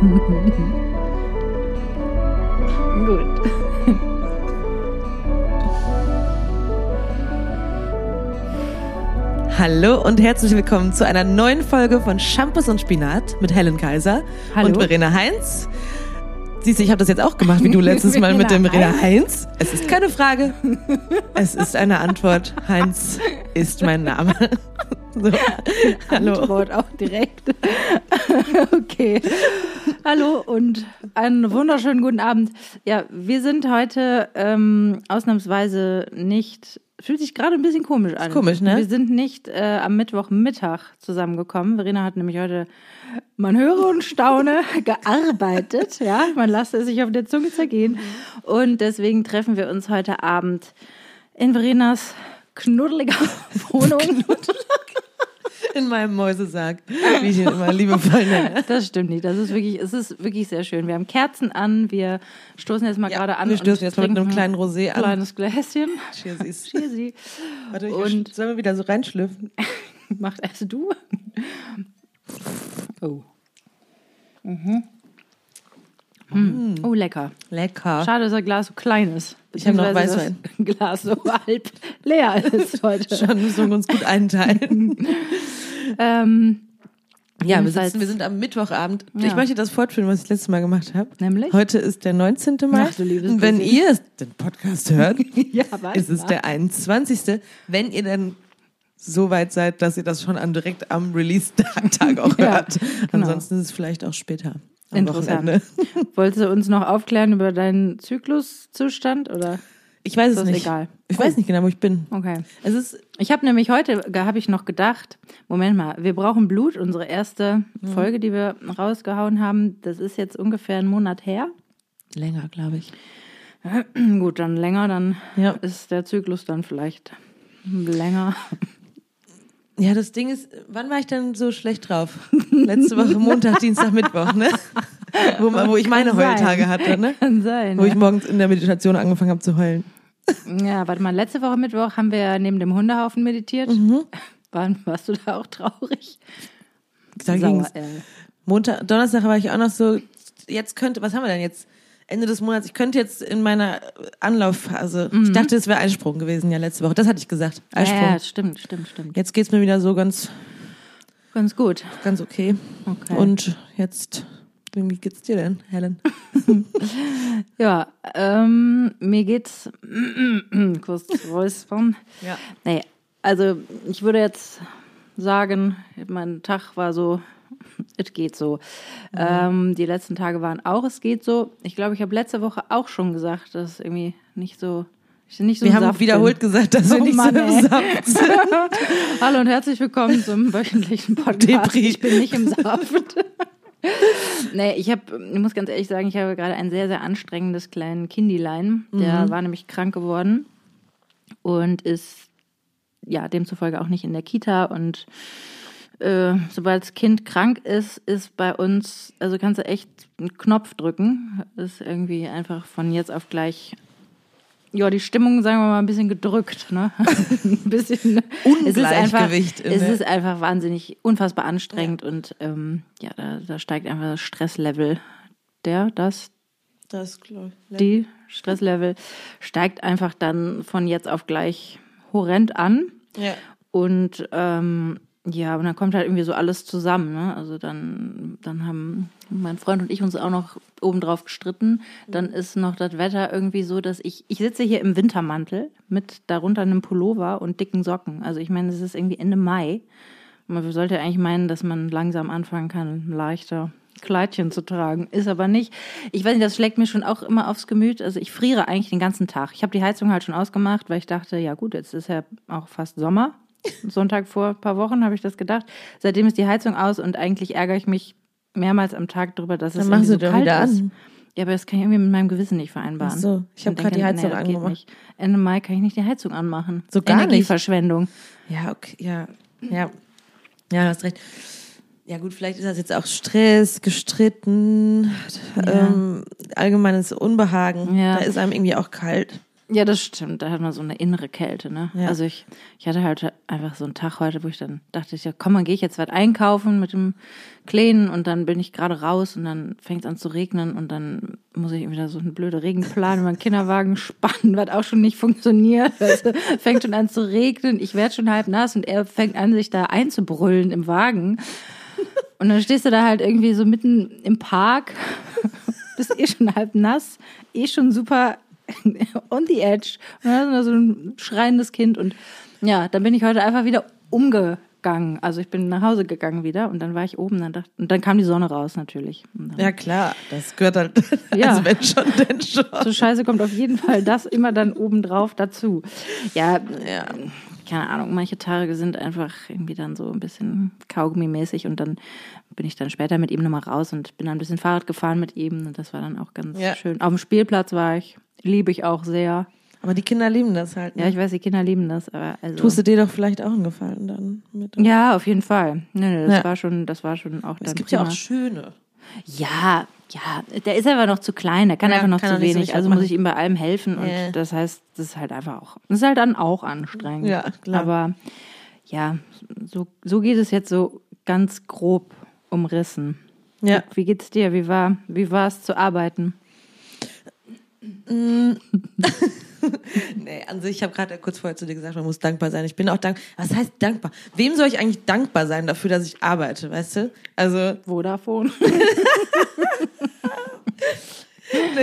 Gut. Hallo und herzlich willkommen zu einer neuen Folge von Shampoos und Spinat mit Helen Kaiser Hallo. und Verena Heinz. Siehst du, ich habe das jetzt auch gemacht, wie du letztes Mal mit dem Verena Verena Heinz. Es ist keine Frage, es ist eine Antwort. Heinz ist mein Name. So. Hallo. Antwort auch direkt. okay. Hallo und einen wunderschönen guten Abend. Ja, wir sind heute ähm, ausnahmsweise nicht. Fühlt sich gerade ein bisschen komisch an. komisch, ne? Wir sind nicht äh, am Mittwochmittag zusammengekommen. Verena hat nämlich heute, man höre und staune, gearbeitet. Ja, man lasst es sich auf der Zunge zergehen. Und deswegen treffen wir uns heute Abend in Verenas knuddeliger Wohnung. In meinem Mäusesarg, wie ich ihn immer liebevoll nenne. Das stimmt nicht. Das ist wirklich, es ist wirklich sehr schön. Wir haben Kerzen an. Wir stoßen jetzt mal gerade an. wir stoßen jetzt mal mit einem kleinen Rosé an. kleines Gläschen. Cheersies. Cheersy. Warte, ich Und- sollen wir wieder so reinschlüpfen? Macht erst du. Oh. Mhm. Oh, lecker. Lecker. Schade, dass das Glas so klein ist. Ich hab noch Weißwein. Das Glas so halb leer ist heute. Schon müssen wir uns gut einteilen. Ähm, Ja, wir, sitzen, wir sind am Mittwochabend. Ich Ja. möchte das fortführen, was ich letztes Mal gemacht habe. Nämlich? Heute ist der 19. Mai. Ach, du liebes Und wenn bisschen. ihr den Podcast hört, ja, ist es der 21. Wenn ihr dann so weit seid, dass ihr das schon direkt am Release-Tag auch Ja, hört. genau. Ansonsten ist es vielleicht auch später. Interessant. Wochenende. Wolltest du uns noch aufklären über deinen Zykluszustand oder? Ich weiß es nicht. egal. Ich weiß nicht genau, wo ich bin. Okay. Es ist Ich habe nämlich heute, habe ich noch gedacht, Moment mal, wir brauchen Blut, unsere erste Mhm. Folge, die wir rausgehauen haben, das ist jetzt ungefähr einen Monat her. länger, glaube ich. Gut, dann länger, dann Ja. ist der Zyklus dann vielleicht länger. Ja, das Ding ist, wann war ich denn so schlecht drauf? Letzte Woche Montag, Dienstag, Mittwoch, ne? Wo, wo ich meine. Heultage hatte, ne? Kann sein. Wo ich morgens in der Meditation angefangen habe zu heulen. ja, warte mal, letzte Woche Mittwoch haben wir neben dem Hundehaufen meditiert. Mhm. War, warst du da auch traurig? Da Sauer, ging's. Montag, Donnerstag war ich auch noch so, jetzt könnte, was haben wir denn jetzt? Ende des Monats, ich könnte jetzt in meiner Anlaufphase, ich dachte, es wäre Eisprung gewesen, ja, letzte Woche. Das hatte ich gesagt. Eisprung. Mhm. Ja, ja, stimmt, stimmt, stimmt. Jetzt geht's mir wieder so ganz, Ganz gut. ganz okay. Okay. Und jetzt, wie geht's dir denn, Helen? Ja, ähm, mir geht's kurz räuspern. Ja. Nee, also ich würde jetzt sagen, mein Tag war so, es geht so. Ähm, die letzten Tage waren auch, es geht so. Ich glaube, ich habe letzte Woche auch schon gesagt, dass es irgendwie nicht so, ich nicht so Wir haben Saft wiederholt bin. gesagt, dass wir Oh nicht Mann, so ey. im Saft sind. Hallo und herzlich willkommen zum wöchentlichen Podcast. Depri. Ich bin nicht im Saft. nee, ich habe, ich muss ganz ehrlich sagen, ich habe gerade ein sehr, sehr anstrengendes kleinen Kindilein. Der war nämlich krank geworden und ist ja demzufolge auch nicht in der Kita und äh, sobald das Kind krank ist, ist bei uns, also kannst du echt einen Knopf drücken. Ist irgendwie einfach von jetzt auf gleich, ja, die Stimmung, sagen wir mal, ein bisschen gedrückt. Ne? ein bisschen. Es ist einfach, Ungleichgewicht in es ist einfach wahnsinnig, unfassbar anstrengend und ähm, ja, da, da steigt einfach das Stresslevel. Der, das, Das glaube ich. die Stresslevel steigt einfach dann von jetzt auf gleich horrend an. Ja. Und ähm, ja, und dann kommt halt irgendwie so alles zusammen. Ne? Also dann, dann haben mein Freund und ich uns auch noch obendrauf gestritten. Dann ist noch das Wetter irgendwie so, dass ich, ich sitze hier im Wintermantel mit darunter einem Pullover und dicken Socken. Also ich meine, es ist irgendwie Ende Mai. Man sollte eigentlich meinen, dass man langsam anfangen kann, leichter Kleidchen zu tragen. Ist aber nicht. Ich weiß nicht, das schlägt mir schon auch immer aufs Gemüt. Also ich friere eigentlich den ganzen Tag. Ich habe die Heizung halt schon ausgemacht, weil ich dachte, ja gut, jetzt ist ja auch fast Sommer. Sonntag vor ein paar Wochen habe ich das gedacht. Seitdem ist die Heizung aus und eigentlich ärgere ich mich mehrmals am Tag darüber, dass es Dann machst irgendwie so doch kalt ist. an. Ja, aber das kann ich irgendwie mit meinem Gewissen nicht vereinbaren. Ach so, ich hab Und grad die Heizung nee, das geht angemacht. nicht. Ende Mai kann ich nicht die Heizung anmachen. So gar nicht. Energieverschwendung. Ja, okay, ja, ja. Ja, du hast recht. Ja gut, vielleicht ist das jetzt auch Stress, gestritten, ähm, allgemeines Unbehagen. Ja. Da ist einem irgendwie auch kalt. Ja, das stimmt. Da hat man so eine innere Kälte, ne? Ja. Also ich, ich hatte halt einfach so einen Tag heute, wo ich dann dachte, ich, ja, komm, dann gehe ich jetzt was einkaufen mit dem Kleinen und dann bin ich gerade raus und dann fängt es an zu regnen und dann muss ich wieder so einen blöden Regenplan in meinen Kinderwagen spannen, was auch schon nicht funktioniert. Es fängt schon an zu regnen, ich werde schon halb nass und er fängt an, sich da einzubrüllen im Wagen. Und dann stehst du da halt irgendwie so mitten im Park, bist eh schon halb nass, eh schon super on the edge. Und dann so ein schreiendes Kind. Und ja, dann bin ich heute einfach wieder umgegangen. Also ich bin nach Hause gegangen wieder und dann war ich oben dann dachte, und dann kam die Sonne raus natürlich. Ja, klar, das gehört halt. Ja. Also wenn schon, denn schon. So scheiße kommt auf jeden Fall das immer dann obendrauf dazu. Ja, Ja. keine Ahnung, manche Tage sind einfach irgendwie dann so ein bisschen Kaugummi-mäßig und dann bin ich dann später mit ihm nochmal raus und bin dann ein bisschen Fahrrad gefahren mit ihm und das war dann auch ganz Ja. schön. Auf dem Spielplatz war ich, liebe ich auch sehr. Aber die Kinder lieben das halt. Ne? Ja, ich weiß, die Kinder lieben das, aber also. Tust du dir doch vielleicht auch einen Gefallen dann mit. ja, auf jeden Fall. Nee, nee, das Ja. war schon, das war schon auch dann es gibt prima. ja auch schöne. Ja, ja, der ist aber noch zu klein, der kann Ja, einfach noch kann zu so wenig. richtig Also muss ich ihm bei allem helfen und Ja. das heißt, das ist halt einfach auch, das ist halt dann auch anstrengend. Ja, klar. Aber ja, so, so geht es jetzt so ganz grob umrissen. Ja. Wie geht's dir? Wie war, wie war es zu arbeiten? Nee, an sich, ich habe gerade kurz vorher zu dir gesagt, man muss dankbar sein. Ich bin auch dankbar. Was heißt dankbar? Wem soll ich eigentlich dankbar sein dafür, dass ich arbeite, weißt du? Also, Vodafone.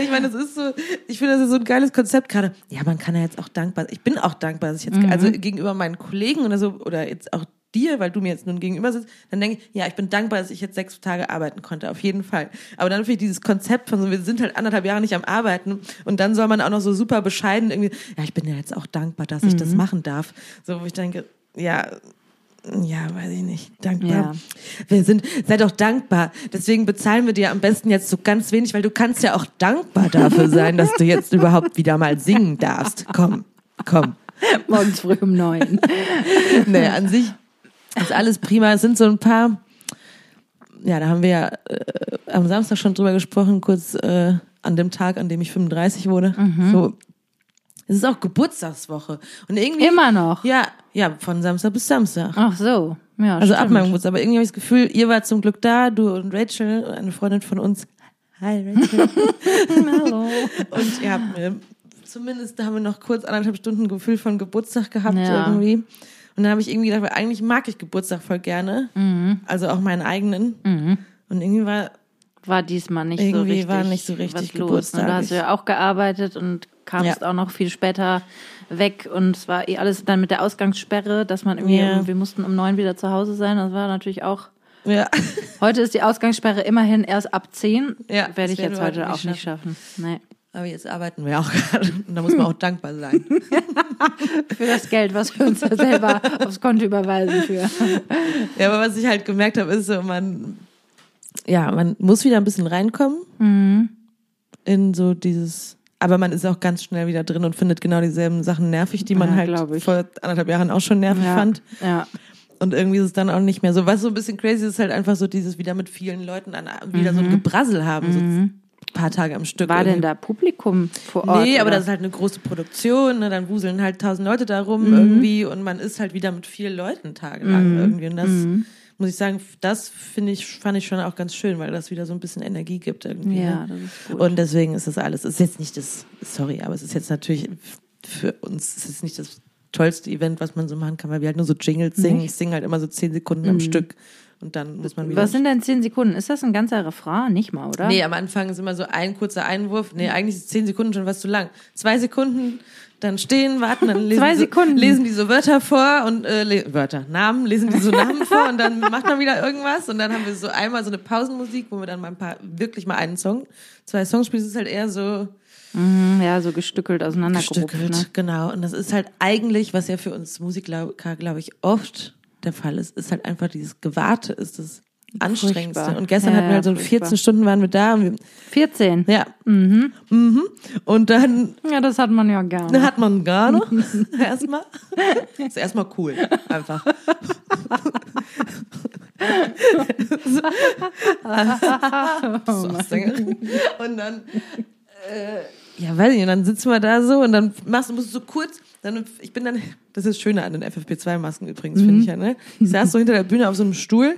Ich meine, das ist so, ich finde, das ist so ein geiles Konzept gerade. Ja, man kann ja jetzt auch dankbar, ich bin auch dankbar, dass ich jetzt, also gegenüber meinen Kollegen oder so, oder jetzt auch dir, weil du mir jetzt nun gegenüber sitzt, dann denke ich, ja, ich bin dankbar, dass ich jetzt sechs Tage arbeiten konnte, auf jeden Fall. Aber dann finde ich dieses Konzept von so, wir sind halt anderthalb Jahre nicht am Arbeiten und dann soll man auch noch so super bescheiden irgendwie, ja, ich bin ja jetzt auch dankbar, dass ich das machen darf. So, wo ich denke, ja, ja, weiß ich nicht. Dankbar. Ja. Wir sind, sei doch dankbar. Deswegen bezahlen wir dir am besten jetzt so ganz wenig, weil du kannst ja auch dankbar dafür sein, dass du jetzt überhaupt wieder mal singen darfst. Komm, komm. Morgens früh um neun. Nee, an sich ist alles prima. Es sind so ein paar, ja, da haben wir ja äh, am Samstag schon drüber gesprochen, kurz äh, an dem Tag, an dem ich 35 wurde. So, es ist auch Geburtstagswoche. Und irgendwie. Immer noch. Ja, ja, von Samstag bis Samstag. Ach so. Ja, Also ab stimmt. meinem Geburtstag. Aber irgendwie habe ich das Gefühl, ihr wart zum Glück da, du und Rachel, eine Freundin von uns. Hi Rachel. Hallo. und ihr habt mir, zumindest da haben wir noch kurz anderthalb Stunden Gefühl von Geburtstag gehabt Ja. irgendwie. Und dann habe ich irgendwie gedacht, eigentlich mag ich Geburtstag voll gerne. Mhm. Also auch meinen eigenen. Und irgendwie war, War diesmal nicht so Irgendwie richtig. war nicht so richtig was los. Geburtstag. Und du hast ja auch gearbeitet und kamst Ja. auch noch viel später weg und es war eh alles dann mit der Ausgangssperre, dass man irgendwie, Ja. wir mussten um neun wieder zu Hause sein. Das war natürlich auch. ja. Heute ist die Ausgangssperre immerhin erst ab zehn. Ja, Werde ich jetzt heute auch nicht nicht schaffen. Nee. Aber jetzt arbeiten wir auch gerade. Und da muss man auch dankbar sein. Für das Geld, was wir uns da selber aufs Konto überweisen für. Ja, aber was ich halt gemerkt habe, ist so, man, ja, man muss wieder ein bisschen reinkommen in so dieses, aber man ist auch ganz schnell wieder drin und findet genau dieselben Sachen nervig, die man Ja, halt vor anderthalb Jahren auch schon nervig Ja. fand. Ja. Und irgendwie ist es dann auch nicht mehr so. Was so ein bisschen crazy ist, halt einfach so dieses wieder mit vielen Leuten an, wieder so ein Gebrassel haben, so ein paar Tage am Stück. Mhm. War denn irgendwie. da Publikum vor Ort? Nee, aber oder? das ist halt eine große Produktion, ne? dann wuseln halt tausend Leute da Mhm. rum irgendwie und man ist halt wieder mit vielen Leuten tagelang irgendwie. Und das Mhm. muss ich sagen, das finde ich, fand ich schon auch ganz schön, weil das wieder so ein bisschen Energie gibt irgendwie. Ja, ne? das ist gut. Und deswegen ist das alles, ist jetzt nicht das, sorry, aber es ist jetzt natürlich für uns, es ist nicht das tollste Event, was man so machen kann, weil wir halt nur so Jingles singen. Ich singe halt immer so zehn Sekunden am Stück und dann muss man wieder. Was sind denn zehn Sekunden? Ist das ein ganzer Refrain? Nicht mal, oder? Nee, am Anfang ist immer so ein kurzer Einwurf. Nee, eigentlich ist zehn Sekunden schon was zu lang. Zwei Sekunden, dann stehen, warten, dann lesen, Zwei die Sekunden. So, lesen die so Wörter vor und äh, Wörter, Namen, lesen die so Namen vor und dann macht man wieder irgendwas und dann haben wir so einmal so eine Pausenmusik, wo wir dann mal ein paar, wirklich mal einen Song, zwei Songs spielen. Es ist halt eher so Mhm, ja, so gestückelt auseinandergerupft. gestückelt, Ne? genau. Und das ist halt eigentlich, was ja für uns Musiker, glaube ich, oft der Fall ist, ist halt einfach dieses Gewarte, ist das Anstrengendste. Furchtbar. Und gestern Ja, hatten wir halt so furchtbar. 14 Stunden waren wir da wir, 14. ja. Mhm. Und dann Ja, das hat man ja nicht. hat man noch. erstmal. Ist erstmal cool. Einfach. so, Sängerin. Und dann, äh, ja, weiß ich, und dann sitzen wir da so und dann machst du, musst du so kurz, dann, ich bin dann, das ist das Schöne an den FFP2-Masken übrigens, finde ich ja, ne? Ich saß so hinter der Bühne auf so einem Stuhl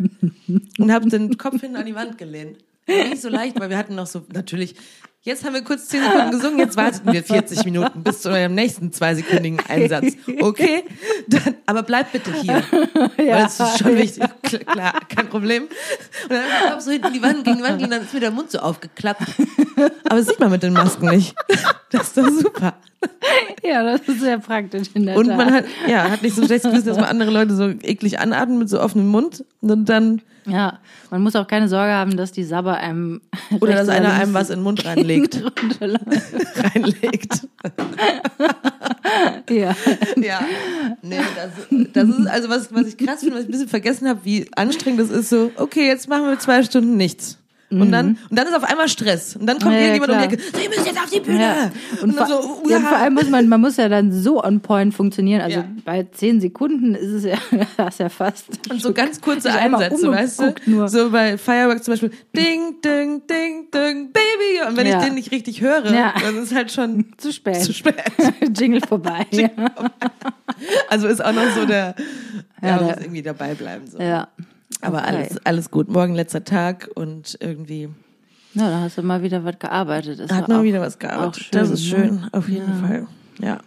und habe den Kopf hinten an die Wand gelehnt. War nicht so leicht, weil wir hatten noch so, natürlich, jetzt haben wir kurz zehn Sekunden gesungen, jetzt warteten wir 40 Minuten bis zu eurem nächsten zweisekündigen Einsatz. Okay? Dann, aber bleibt bitte hier. Weil das ist schon wichtig. Klar, klar, kein Problem. Und dann hab ich so hinten die Wand gegen die Wand und dann ist mir der Mund so aufgeklappt. Aber das sieht man mit den Masken nicht. Das ist doch super. Ja, das ist sehr praktisch in der Und Tat. man hat, ja, hat nicht so schlechtes Gewissen, dass man andere Leute so eklig anatmen mit so offenem Mund und dann, ja, man muss auch keine Sorge haben, dass die Sabber einem oder dass einer einem was in den Mund reinlegt. reinlegt. ja. Ja, nee, das, das ist also was, was ich krass finde, was ich ein bisschen vergessen habe, wie anstrengend das ist. So, okay, jetzt machen wir zwei Stunden nichts. Und dann, und dann ist auf einmal Stress. Und dann kommt Mhm. Ja, ja, irgendjemand um die. Ecke, müssen jetzt auf die Bühne. Ja. Und, Und, vor, so, ja, ja. vor allem muss man, man muss ja dann so on point funktionieren. Also Ja. bei zehn Sekunden ist es ja, das ist ja fast. und so ganz kurze Einsätze, weißt du? nur. So bei Fireworks zum Beispiel, ding, ding, ding, ding, baby. Und wenn Ja. ich den nicht richtig höre, Ja. dann ist halt schon Zu spät. zu spät. Jingle vorbei. ja. Also ist auch noch so der, ja, Ja, der- muss irgendwie dabei bleiben. So. ja. Aber Okay. alles, alles gut. Morgen letzter Tag und irgendwie Ja, da hast du mal wieder was gearbeitet. Ist hat auch- wieder was gearbeitet. schön, das ist ne? schön, auf jeden Ja. Fall. Ja,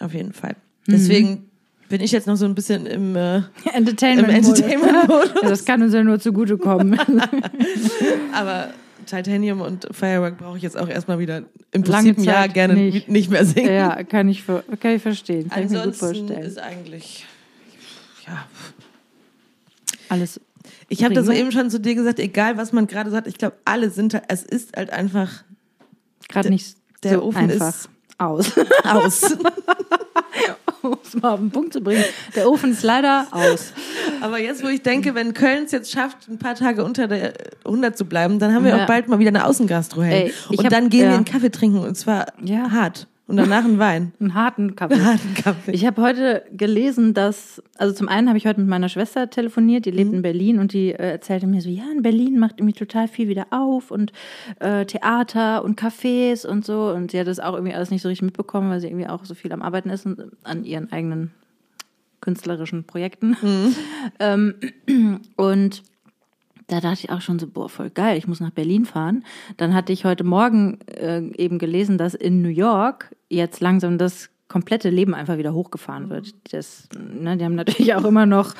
auf jeden Fall. Deswegen bin ich jetzt noch so ein bisschen im, äh, Entertainment. Entertainment-Modus. Ja, das kann uns ja nur zugutekommen. Aber Titanium und Firework brauche ich jetzt auch erstmal wieder im Prinzip Jahr gerne nicht. nicht, mehr singen. ja, kann ich, kann ich verstehen. Kann ich mir gut Ansonsten vorstellen. ist eigentlich, ja, Alles. Ich habe das eben schon zu dir gesagt, egal was man gerade sagt, ich glaube, alle sind halt, es ist halt einfach Gerade nicht der so Ofen einfach ist- aus. aus. um es mal auf den Punkt zu bringen. Der Ofen ist leider aus. Aber jetzt, wo ich denke, wenn Köln es jetzt schafft, ein paar Tage unter der 100 zu bleiben, dann haben wir Ja. auch bald mal wieder eine Außengastro Ey, ich Und hab- dann gehen wir ja. einen Kaffee trinken und zwar Ja. hart. Und danach einen Wein. Einen harten Kaffee. Einen harten Kaffee. Ich habe heute gelesen, dass, also zum einen habe ich heute mit meiner Schwester telefoniert, die Mhm. lebt in Berlin und die äh, erzählte mir so, ja, in Berlin macht irgendwie total viel wieder auf und äh, Theater und Cafés und so. Und sie hat das auch irgendwie alles nicht so richtig mitbekommen, weil sie irgendwie auch so viel am Arbeiten ist und an ihren eigenen künstlerischen Projekten. Mhm. Ähm, und da dachte ich auch schon so, boah, voll geil, ich muss nach Berlin fahren. Dann hatte ich heute Morgen äh, eben gelesen, dass in New York jetzt langsam das komplette Leben einfach wieder hochgefahren wird. Das, ne, die haben natürlich auch immer noch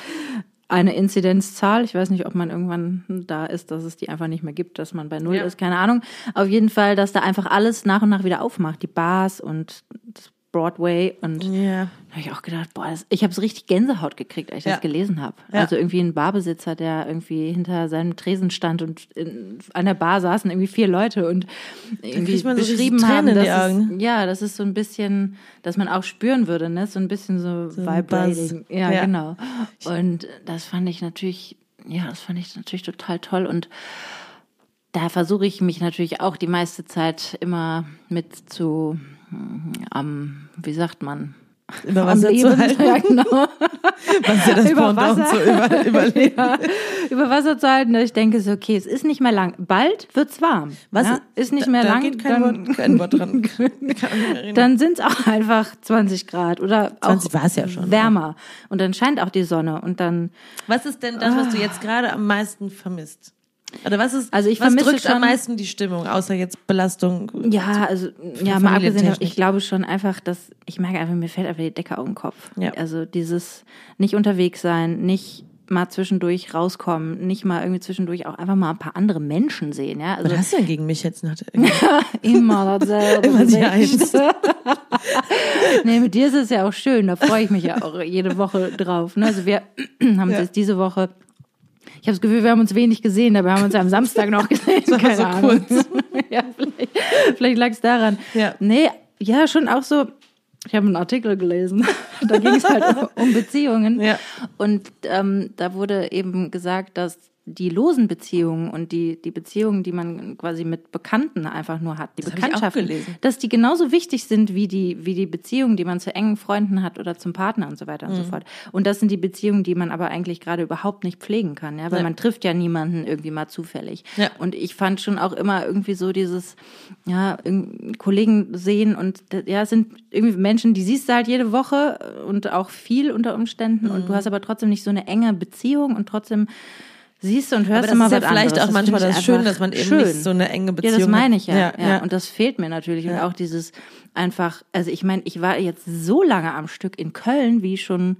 eine Inzidenzzahl. Ich weiß nicht, ob man irgendwann da ist, dass es die einfach nicht mehr gibt, dass man bei Null Ja. ist, keine Ahnung. Auf jeden Fall, dass da einfach alles nach und nach wieder aufmacht. Die Bars und das Broadway und da habe ich auch gedacht, boah, das, ich habe so richtig Gänsehaut gekriegt, als ich Ja. das gelesen habe. Ja. Also irgendwie ein Barbesitzer, der irgendwie hinter seinem Tresen stand und in, an der Bar saßen irgendwie vier Leute und irgendwie so beschrieben haben, dass es, ja, das ist so ein bisschen, dass man auch spüren würde, ne, so ein bisschen so, So vibrating. Ja, Ja. genau. Und das fand ich natürlich, ja, das fand ich natürlich total toll und da versuche ich mich natürlich auch die meiste Zeit immer mit zu, am, wie sagt man, Über Wasser zu halten. Ja, genau. Was ja das Über Pendant Wasser. zu über, überleben. ja, über Wasser zu halten, dass ich denke so, okay, es ist nicht mehr lang. Bald wird's warm. Was ja, ist nicht da, mehr da lang. geht kein, dann, Wort, kein Wort dran. Dann sind es auch einfach 20 Grad oder 20 auch war's ja schon, wärmer. Und dann scheint auch die Sonne und dann Was ist denn das, was du jetzt gerade am meisten vermisst? Oder was ist, Also ich was vermisse drückt am schon- meisten die Stimmung, außer jetzt Belastung? Ja, also ja, mal abgesehen, ich glaube schon einfach, dass ich merke einfach, mir fällt einfach die Decke auf den Kopf. Ja. Also dieses nicht unterwegs sein, nicht mal zwischendurch rauskommen, nicht mal irgendwie zwischendurch auch einfach mal ein paar andere Menschen sehen, ja. Also Was hast du denn gegen mich jetzt? Nach immer dasselbe. Immer die Gesicht. nee, mit dir ist es ja auch schön, da freue ich mich ja auch jede Woche drauf. Ne? Also wir haben Ja. jetzt diese Woche ich habe das Gefühl, wir haben uns wenig gesehen, aber wir haben uns ja am Samstag noch gesehen. war Keine so Ahnung. ja, vielleicht, vielleicht lag es daran. Ja. Nee, ja, schon auch so. Ich habe einen Artikel gelesen. da ging es halt um, um Beziehungen. Ja. Und ähm, da wurde eben gesagt, dass die losen Beziehungen und die, die Beziehungen, die man quasi mit Bekannten einfach nur hat, die Das Bekanntschaften, dass die genauso wichtig sind wie die, wie die Beziehungen, die man zu engen Freunden hat oder zum Partner und so weiter und Mhm. so fort. Und das sind die Beziehungen, die man aber eigentlich gerade überhaupt nicht pflegen kann, ja, weil Ja. man trifft ja niemanden irgendwie mal zufällig. Ja. Und ich fand schon auch immer irgendwie so dieses, ja, Kollegen sehen und ja, es sind irgendwie Menschen, die siehst du halt jede Woche und auch viel unter Umständen und du Mhm. hast aber trotzdem nicht so eine enge Beziehung und trotzdem siehst du und hörst Aber das immer ist ja was vielleicht auch manchmal finde das Schöne, dass man eben schön. nicht so eine enge Beziehung Ja, das meine ich ja. hat. Ja, Und das fehlt mir natürlich. Und auch dieses einfach, also ich meine, ich war jetzt so lange am Stück in Köln, wie schon,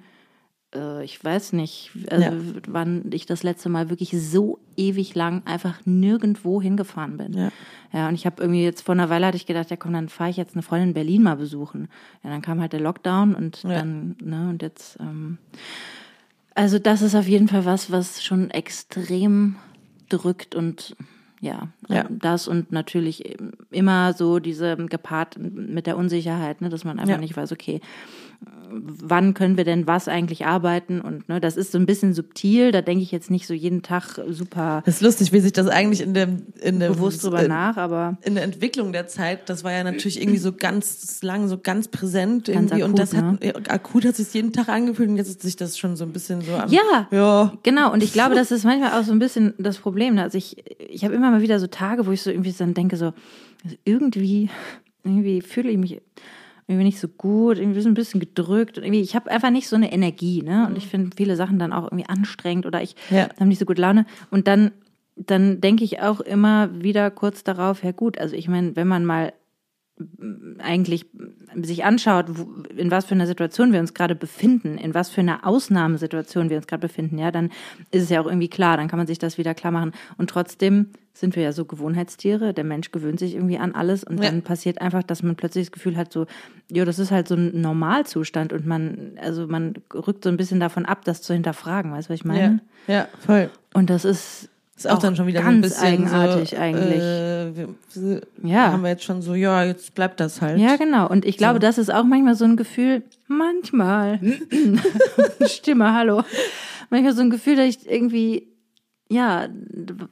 äh, ich weiß nicht, also Ja. wann ich das letzte Mal wirklich so ewig lang einfach nirgendwo hingefahren bin. Ja. Ja, und ich habe irgendwie jetzt vor einer Weile hatte ich gedacht, ja komm, dann fahre ich jetzt eine Freundin in Berlin mal besuchen. Ja, dann kam halt der Lockdown und Ja. dann, ne, und jetzt, ähm, also das ist auf jeden Fall was, was schon extrem drückt und ja, Ja. das und natürlich immer so diese gepaart mit der Unsicherheit, ne, dass man einfach Ja. nicht weiß, okay, wann können wir denn was eigentlich arbeiten und ne, das ist so ein bisschen subtil, da denke ich jetzt nicht so jeden Tag super Das ist lustig, wie sich das eigentlich in dem, in dem bewusst drüber in, nach, aber in der Entwicklung der Zeit, das war ja natürlich irgendwie so ganz lang, so ganz präsent Ganz irgendwie. und akut, das hat, akut hat sich jeden Tag angefühlt und jetzt ist sich das schon so ein bisschen so am, Ja. ja, Genau, und ich glaube, das ist manchmal auch so ein bisschen das Problem. ne? Also ich, ich habe immer mal wieder so Tage, wo ich so irgendwie dann denke, so, also irgendwie, irgendwie fühle ich mich irgendwie nicht so gut, irgendwie so ein bisschen gedrückt. Und irgendwie, ich habe einfach nicht so eine Energie, ne? Und ich finde viele Sachen dann auch irgendwie anstrengend oder ich Ja. habe nicht so gut Laune. Und dann, dann denke ich auch immer wieder kurz darauf, ja gut, also ich meine, wenn man mal eigentlich sich anschaut, in was für einer Situation wir uns gerade befinden, in was für einer Ausnahmesituation wir uns gerade befinden, ja, dann ist es ja auch irgendwie klar, dann kann man sich das wieder klar machen. Und trotzdem sind wir ja so Gewohnheitstiere, der Mensch gewöhnt sich irgendwie an alles und Ja. dann passiert einfach, dass man plötzlich das Gefühl hat, so, ja, das ist halt so ein Normalzustand und man, also man rückt so ein bisschen davon ab, das zu hinterfragen, weißt du, was ich meine? ja, ja, voll. Und das ist, Ist auch, dann schon wieder ganz so ein bisschen eigenartig so, eigentlich. Äh, wir, wir Ja. haben wir jetzt schon so, ja, jetzt bleibt das halt. Ja, genau. Und ich glaube, das ist auch manchmal so ein Gefühl, manchmal, Stimme, hallo, manchmal so ein Gefühl, dass ich irgendwie, ja,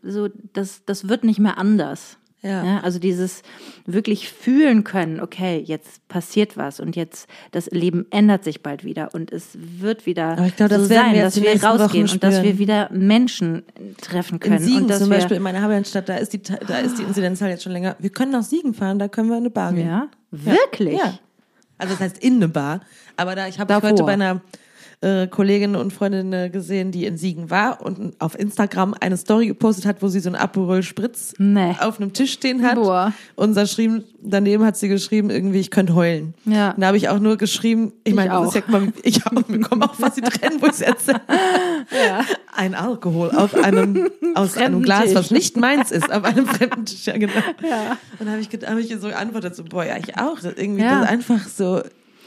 so, das, das wird nicht mehr anders. Ja. also dieses wirklich fühlen können, okay, jetzt passiert was und jetzt das Leben ändert sich bald wieder und es wird wieder das so sein, wir dass wir rausgehen und dass wir wieder Menschen treffen können In Siegen und dass zum Beispiel in meiner Heimatstadt, da ist die, da ist die Inzidenzzahl jetzt schon länger. Wir können nach Siegen fahren, da können wir in eine Bar gehen. ja, wirklich. Ja. Also das heißt in eine Bar. Aber da ich habe heute bei einer äh, Kollegin und Freundin äh, gesehen, die in Siegen war und auf Instagram eine Story gepostet hat, wo sie so ein Aperol Spritz Nee. auf einem Tisch stehen hat. Boah. Und da schrieben, daneben hat sie geschrieben, irgendwie, ich könnte heulen. Ja. Und da habe ich auch nur geschrieben, ich, Ich meine, das ist ja, ich auch, mir kommen auch fast die Tränen, wo ich es erzähle. Ein Alkohol auf einem, aus einem Glas, Tisch. was nicht meins ist, auf einem fremden Tisch, ja, genau. Ja. Und da habe ich, hab ich so geantwortet, so, boah, ja, ich auch. Das irgendwie Ja. das ist einfach so,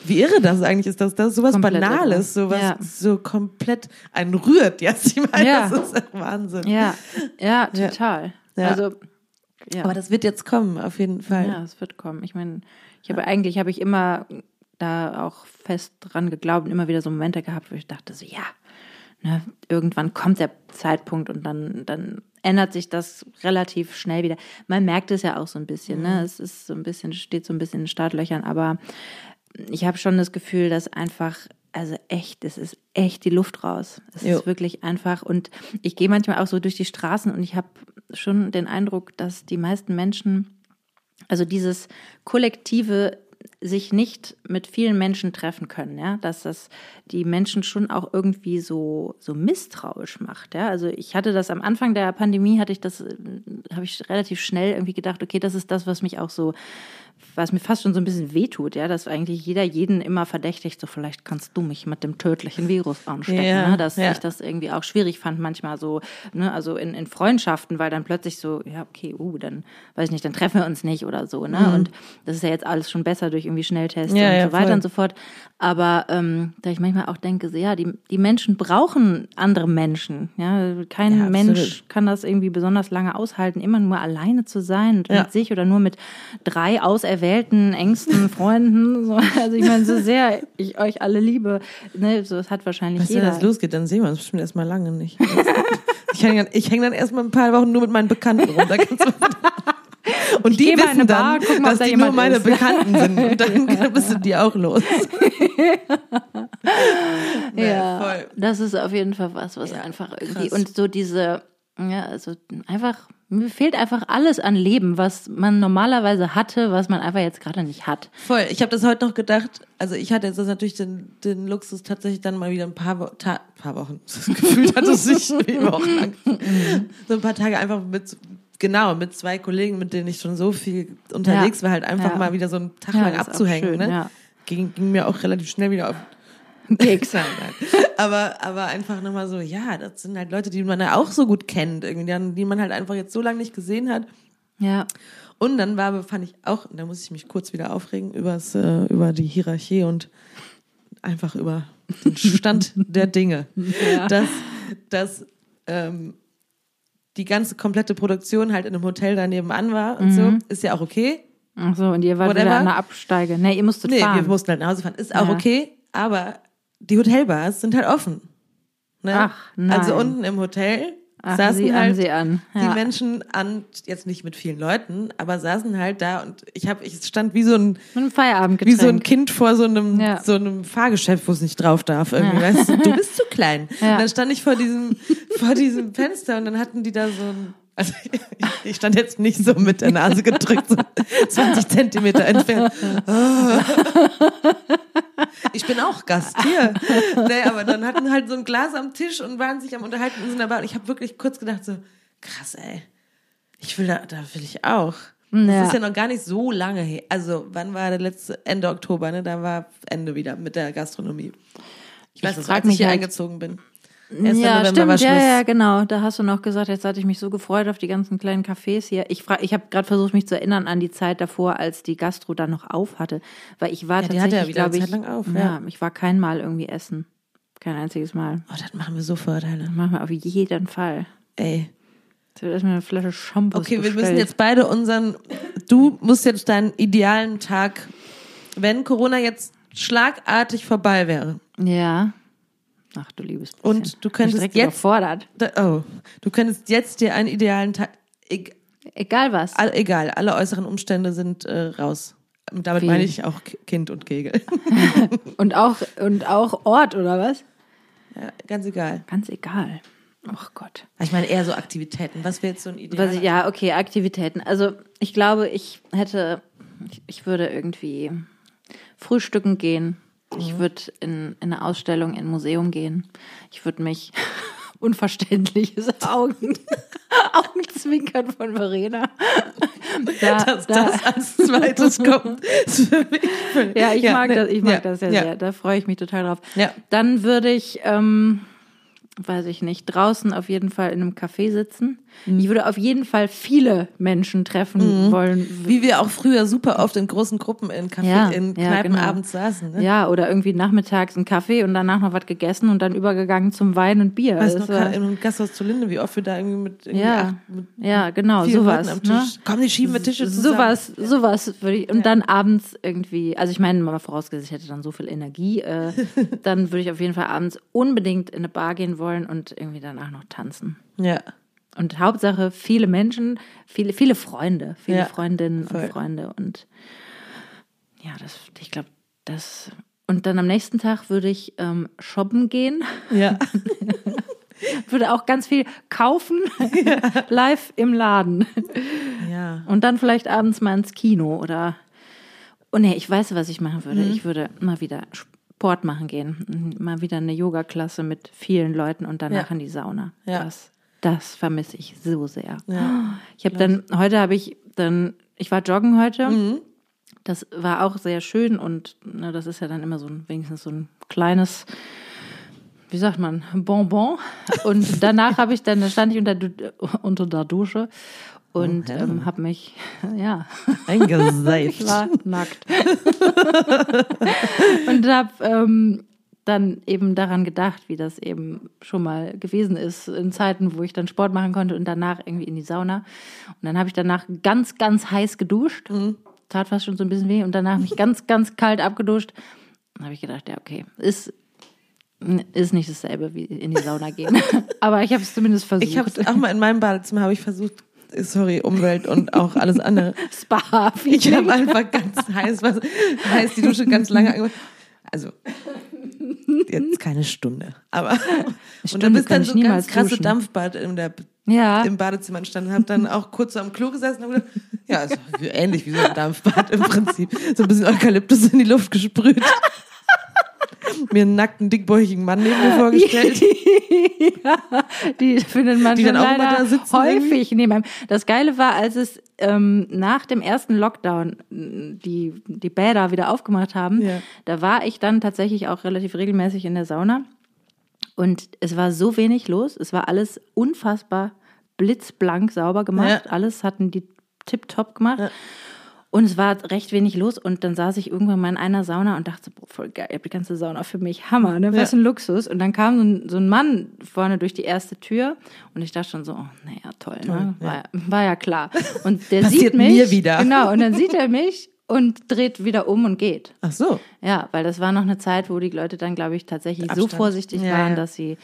wie irre das eigentlich ist, dass das sowas Komplett Banales, irre. sowas Ja. so komplett einen rührt. Ja, ich meine, Ja. das ist Wahnsinn. Ja, ja, total. Ja. Also, ja. Aber das wird jetzt kommen, auf jeden Fall. ja, es wird kommen. Ich meine, ich habe eigentlich habe ich immer da auch fest dran geglaubt und immer wieder so Momente gehabt, wo ich dachte so, ja, ne, irgendwann kommt der Zeitpunkt und dann, dann ändert sich das relativ schnell wieder. Man merkt es ja auch so ein bisschen, ne? Es ist so ein bisschen, steht so ein bisschen in Startlöchern, aber ich habe schon das Gefühl, dass einfach, also echt, es ist echt die Luft raus. Es Jo. ist wirklich einfach. Und ich gehe manchmal auch so durch die Straßen und ich habe schon den Eindruck, dass die meisten Menschen, also dieses kollektive sich nicht mit vielen Menschen treffen können, ja, dass das die Menschen schon auch irgendwie so so misstrauisch macht, ja. Also ich hatte das am Anfang der Pandemie hatte ich das, äh, habe ich relativ schnell irgendwie gedacht, okay, das ist das, was mich auch so, was mir fast schon so ein bisschen wehtut, ja, dass eigentlich jeder jeden immer verdächtigt, so vielleicht kannst du mich mit dem tödlichen Virus anstecken, Ja, ne? dass ja. ich das irgendwie auch schwierig fand manchmal so, ne, also in, in Freundschaften, weil dann plötzlich so, ja, okay, uh, dann weiß ich nicht, dann treffen wir uns nicht oder so, ne? Und das ist ja jetzt alles schon besser durch irgendwie Schnelltests Mhm. Ja, und so weiter voll. und so fort. Aber ähm, da ich manchmal auch denke, so, ja, die, die Menschen brauchen andere Menschen. Ja, kein. Mensch kann das irgendwie besonders lange aushalten, immer nur alleine zu sein und mit sich oder nur mit drei auserwählten, engsten Freunden. So. Also ich meine, so sehr ich euch alle liebe, ne, so das hat wahrscheinlich Weißt du, wenn jeder. das losgeht, dann sehen wir uns bestimmt erstmal lange nicht. Ich hänge dann, ich häng dann erstmal ein paar Wochen nur mit meinen Bekannten rum. Und Ich die wissen Bar, dann, guck mal, ob dass da die nur meine ist. Bekannten sind. Und dann bist du die auch los. Ja, voll. das ist auf jeden Fall was, was Ja, einfach irgendwie krass. und so diese, ja, also einfach, mir fehlt einfach alles an Leben, was man normalerweise hatte, was man einfach jetzt gerade nicht hat. Voll. Ich habe das heute noch gedacht. Also ich hatte jetzt natürlich den, den Luxus tatsächlich dann mal wieder ein paar, Wo Ta paar Wochen. Das Gefühl hat es sich Wochen lang. So ein paar Tage einfach mit genau mit zwei Kollegen, mit denen ich schon so viel unterwegs Ja. war, halt einfach Ja. mal wieder so einen Tag Ja, lang abzuhängen. schön, ne? ja. ging, ging mir auch relativ schnell wieder auf Nein. Aber, aber einfach nochmal so, ja, das sind halt Leute, die man ja auch so gut kennt, irgendwie, die- man halt einfach jetzt so lange nicht gesehen hat. Ja, Und dann war, fand ich auch, und da muss ich mich kurz wieder aufregen, übers, äh, über die Hierarchie und einfach über den Stand der Dinge. Dass, dass ähm, die ganze komplette Produktion halt in einem Hotel da nebenan war und so, ist ja auch okay. ach so, und ihr wart Whatever. wieder an der Absteige. Nee, ihr musstet Nee, fahren. wir mussten halt nach Hause fahren. Ist auch Ja. okay, aber die Hotelbars sind halt offen. Ne? Ach, nein. Also unten im Hotel Ach, saßen sieh an, halt an. die Ja. Menschen an, jetzt nicht mit vielen Leuten, aber saßen halt da und ich habe, ich stand wie so ein, Feierabend wie so ein Kind vor so einem, Ja. so einem Fahrgeschäft, wo es nicht drauf darf. Irgendwie, Ja. weißt du, du bist zu klein. Und dann stand ich vor diesem, vor diesem Fenster und dann hatten die da so ein, also ich stand jetzt nicht so mit der Nase gedrückt, so 20 Zentimeter entfernt. Ich bin auch Gast hier. Nee, aber dann hatten halt so ein Glas am Tisch und waren sich am Unterhalten in so einer Bar. Und ich habe wirklich kurz gedacht so, krass, ey. Ich will da, da will ich auch. Das Ja. ist ja noch gar nicht so lange her. Also, wann war der letzte? Ende Oktober, ne? Da war Ende wieder mit der Gastronomie. Ich weiß, Ich das, als ich hier halt- eingezogen bin. 1. Ja, November stimmt, war ja, Schluss. ja, genau. Da hast du noch gesagt, jetzt hatte ich mich so gefreut auf die ganzen kleinen Cafés hier. Ich frag, ich habe gerade versucht, mich zu erinnern an die Zeit davor, als die Gastro dann noch auf hatte, weil ich war Ja, tatsächlich, ja glaube ich, auf, ja. ja. ich war kein Mal irgendwie essen, kein einziges Mal. Oh, das machen wir so Vorteile. Machen wir auf jeden Fall. Ey. Jetzt wird erstmal eine Flasche Shampoo. Okay, wir bestellt. müssen jetzt beide unseren. Du musst jetzt deinen idealen Tag, wenn Corona jetzt schlagartig vorbei wäre. Ja. Ach du liebes bisschen. Und du könntest jetzt- überfordert. Da, oh, du könntest jetzt dir einen idealen Tag. eg- Egal was. all- Egal, alle äußeren Umstände sind äh, raus. Damit Wie? meine ich auch Kind und Kegel. Und auch, und auch Ort, oder was? ja, ganz egal. Ganz egal. Ach Gott. Ich meine eher so Aktivitäten. Was wäre jetzt so ein ich, ja, okay, Aktivitäten. Also ich glaube, ich hätte, ich, ich würde irgendwie frühstücken gehen. Ich würde in, in eine Ausstellung, in ein Museum gehen. Ich würde mich unverständliches Augen, Augenzwinkern von Verena. Da, dass da, das als zweites kommt? ja, ich mag ne, das, ich mag ja, das ja, ja. sehr. Da freue ich mich total drauf. Ja. Dann würde ich, ähm, weiß ich nicht, draußen auf jeden Fall in einem Café sitzen. Mhm. Ich würde auf jeden Fall viele Menschen treffen wollen. Wie wir auch früher super oft in großen Gruppen in Café, Ja, in ja, Kneipen genau. abends saßen. Ne? Ja, oder irgendwie nachmittags einen Kaffee und danach noch was gegessen und dann übergegangen zum Wein und Bier. Weißt du Das noch, war- im Gasthaus zu Linde, wie oft wir da irgendwie mit, irgendwie ja, acht, mit ja, genau, sowas. Am Ne? Tisch. Komm, die schieben wir Tische zusammen. Sowas, sowas würde ich. Und dann abends irgendwie, also ich meine, mal vorausgesetzt, ich hätte dann so viel Energie, äh, dann würde ich auf jeden Fall abends unbedingt in eine Bar gehen wollen und irgendwie danach noch tanzen. Ja. Und Hauptsache viele Menschen, viele, viele Freunde, viele Ja, Freundinnen voll. und Freunde. Und ja, das, ich glaube, das. Und dann am nächsten Tag würde ich ähm, shoppen gehen, Ja. würde auch ganz viel kaufen, live im Laden. ja. Und dann vielleicht abends mal ins Kino oder. Oh nee, ich weiß, was ich machen würde. Mhm. Ich würde mal wieder Sport machen gehen. Mal wieder eine Yoga-Klasse mit vielen Leuten und danach Ja. in die Sauna. Ja. Das, das vermisse ich so sehr. Ja. Ich habe dann, heute habe ich dann, ich war joggen heute. Mhm. Das war auch sehr schön und ne, das ist ja dann immer so ein, wenigstens so ein kleines, wie sagt man, Bonbon. Und danach habe ich dann, da stand ich unter, unter der Dusche und Oh, ähm, habe mich, ja, Eingeseift. ich war nackt. und habe ähm, dann eben daran gedacht, wie das eben schon mal gewesen ist in Zeiten, wo ich dann Sport machen konnte und danach irgendwie in die Sauna. Und dann habe ich danach ganz, ganz heiß geduscht. Tat fast schon so ein bisschen weh und danach mich ganz, ganz kalt abgeduscht. Dann habe ich gedacht, ja, okay, ist Ist nicht dasselbe wie in die Sauna gehen. Aber ich habe es zumindest versucht. Ich habe auch mal in meinem Badezimmer habe ich versucht, sorry, Umwelt und auch alles andere. Spa. Ich habe einfach ganz heiß, was heiß die Dusche ganz lange angemacht. Also jetzt keine Stunde, aber und dann bist dann so ganz krasse duschen. Dampfbad in der ja. im Badezimmer gestanden, habe dann auch kurz so am Klo gesessen und gedacht, ja, ist ähnlich wie so ein Dampfbad im Prinzip, so ein bisschen Eukalyptus in die Luft gesprüht mir einen nackten, dickbäuchigen Mann neben mir vorgestellt. ja, die findet man die dann auch leider häufig neben einem. Das Geile war, als es ähm, nach dem ersten Lockdown die, die Bäder wieder aufgemacht haben, ja. da war ich dann tatsächlich auch relativ regelmäßig in der Sauna. Und es war so wenig los. Es war alles unfassbar blitzblank sauber gemacht. Ja. Alles hatten die tipptopp gemacht. Ja. Und es war recht wenig los und dann saß ich irgendwann mal in einer Sauna und dachte, boah, voll geil, ich habe die ganze Sauna für mich, Hammer, ne? Was ja. ein Luxus. Und dann kam so ein, so ein, Mann vorne durch die erste Tür und ich dachte schon so, oh, naja, toll, ne? War ja. war ja klar. Und der sieht mich. mir wieder. Genau, und dann sieht er mich und dreht wieder um und geht. Ach so. Ja, weil das war noch eine Zeit, wo die Leute dann, glaube ich, tatsächlich so vorsichtig ja, waren, dass sie.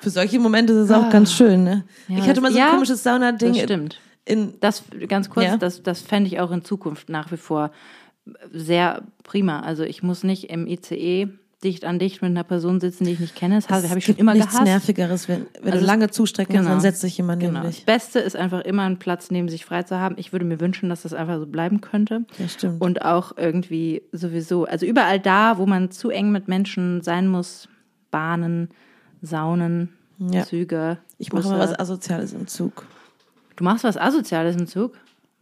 Für solche Momente ist es auch ah. ganz schön, ne? ich hatte mal so ein komisches Sauna-Ding. Das stimmt in das ganz kurz, ja. das, das fände ich auch in Zukunft nach wie vor sehr prima. Also ich muss nicht im ICE dicht an dicht mit einer Person sitzen, die ich nicht kenne. Das habe ich schon immer nichts gehasst. Nervigeres, wenn, wenn also du lange Zustrecken genau, dann setzt sich jemand genau. neben dich. Das Beste ist einfach immer einen Platz neben sich frei zu haben. Ich würde mir wünschen, dass das einfach so bleiben könnte. Ja, stimmt. Und auch irgendwie sowieso, also überall da, wo man zu eng mit Menschen sein muss, Bahnen, Saunen, ja. Züge. Ich mache mal was Asoziales im Zug. Du machst was Asoziales im Zug?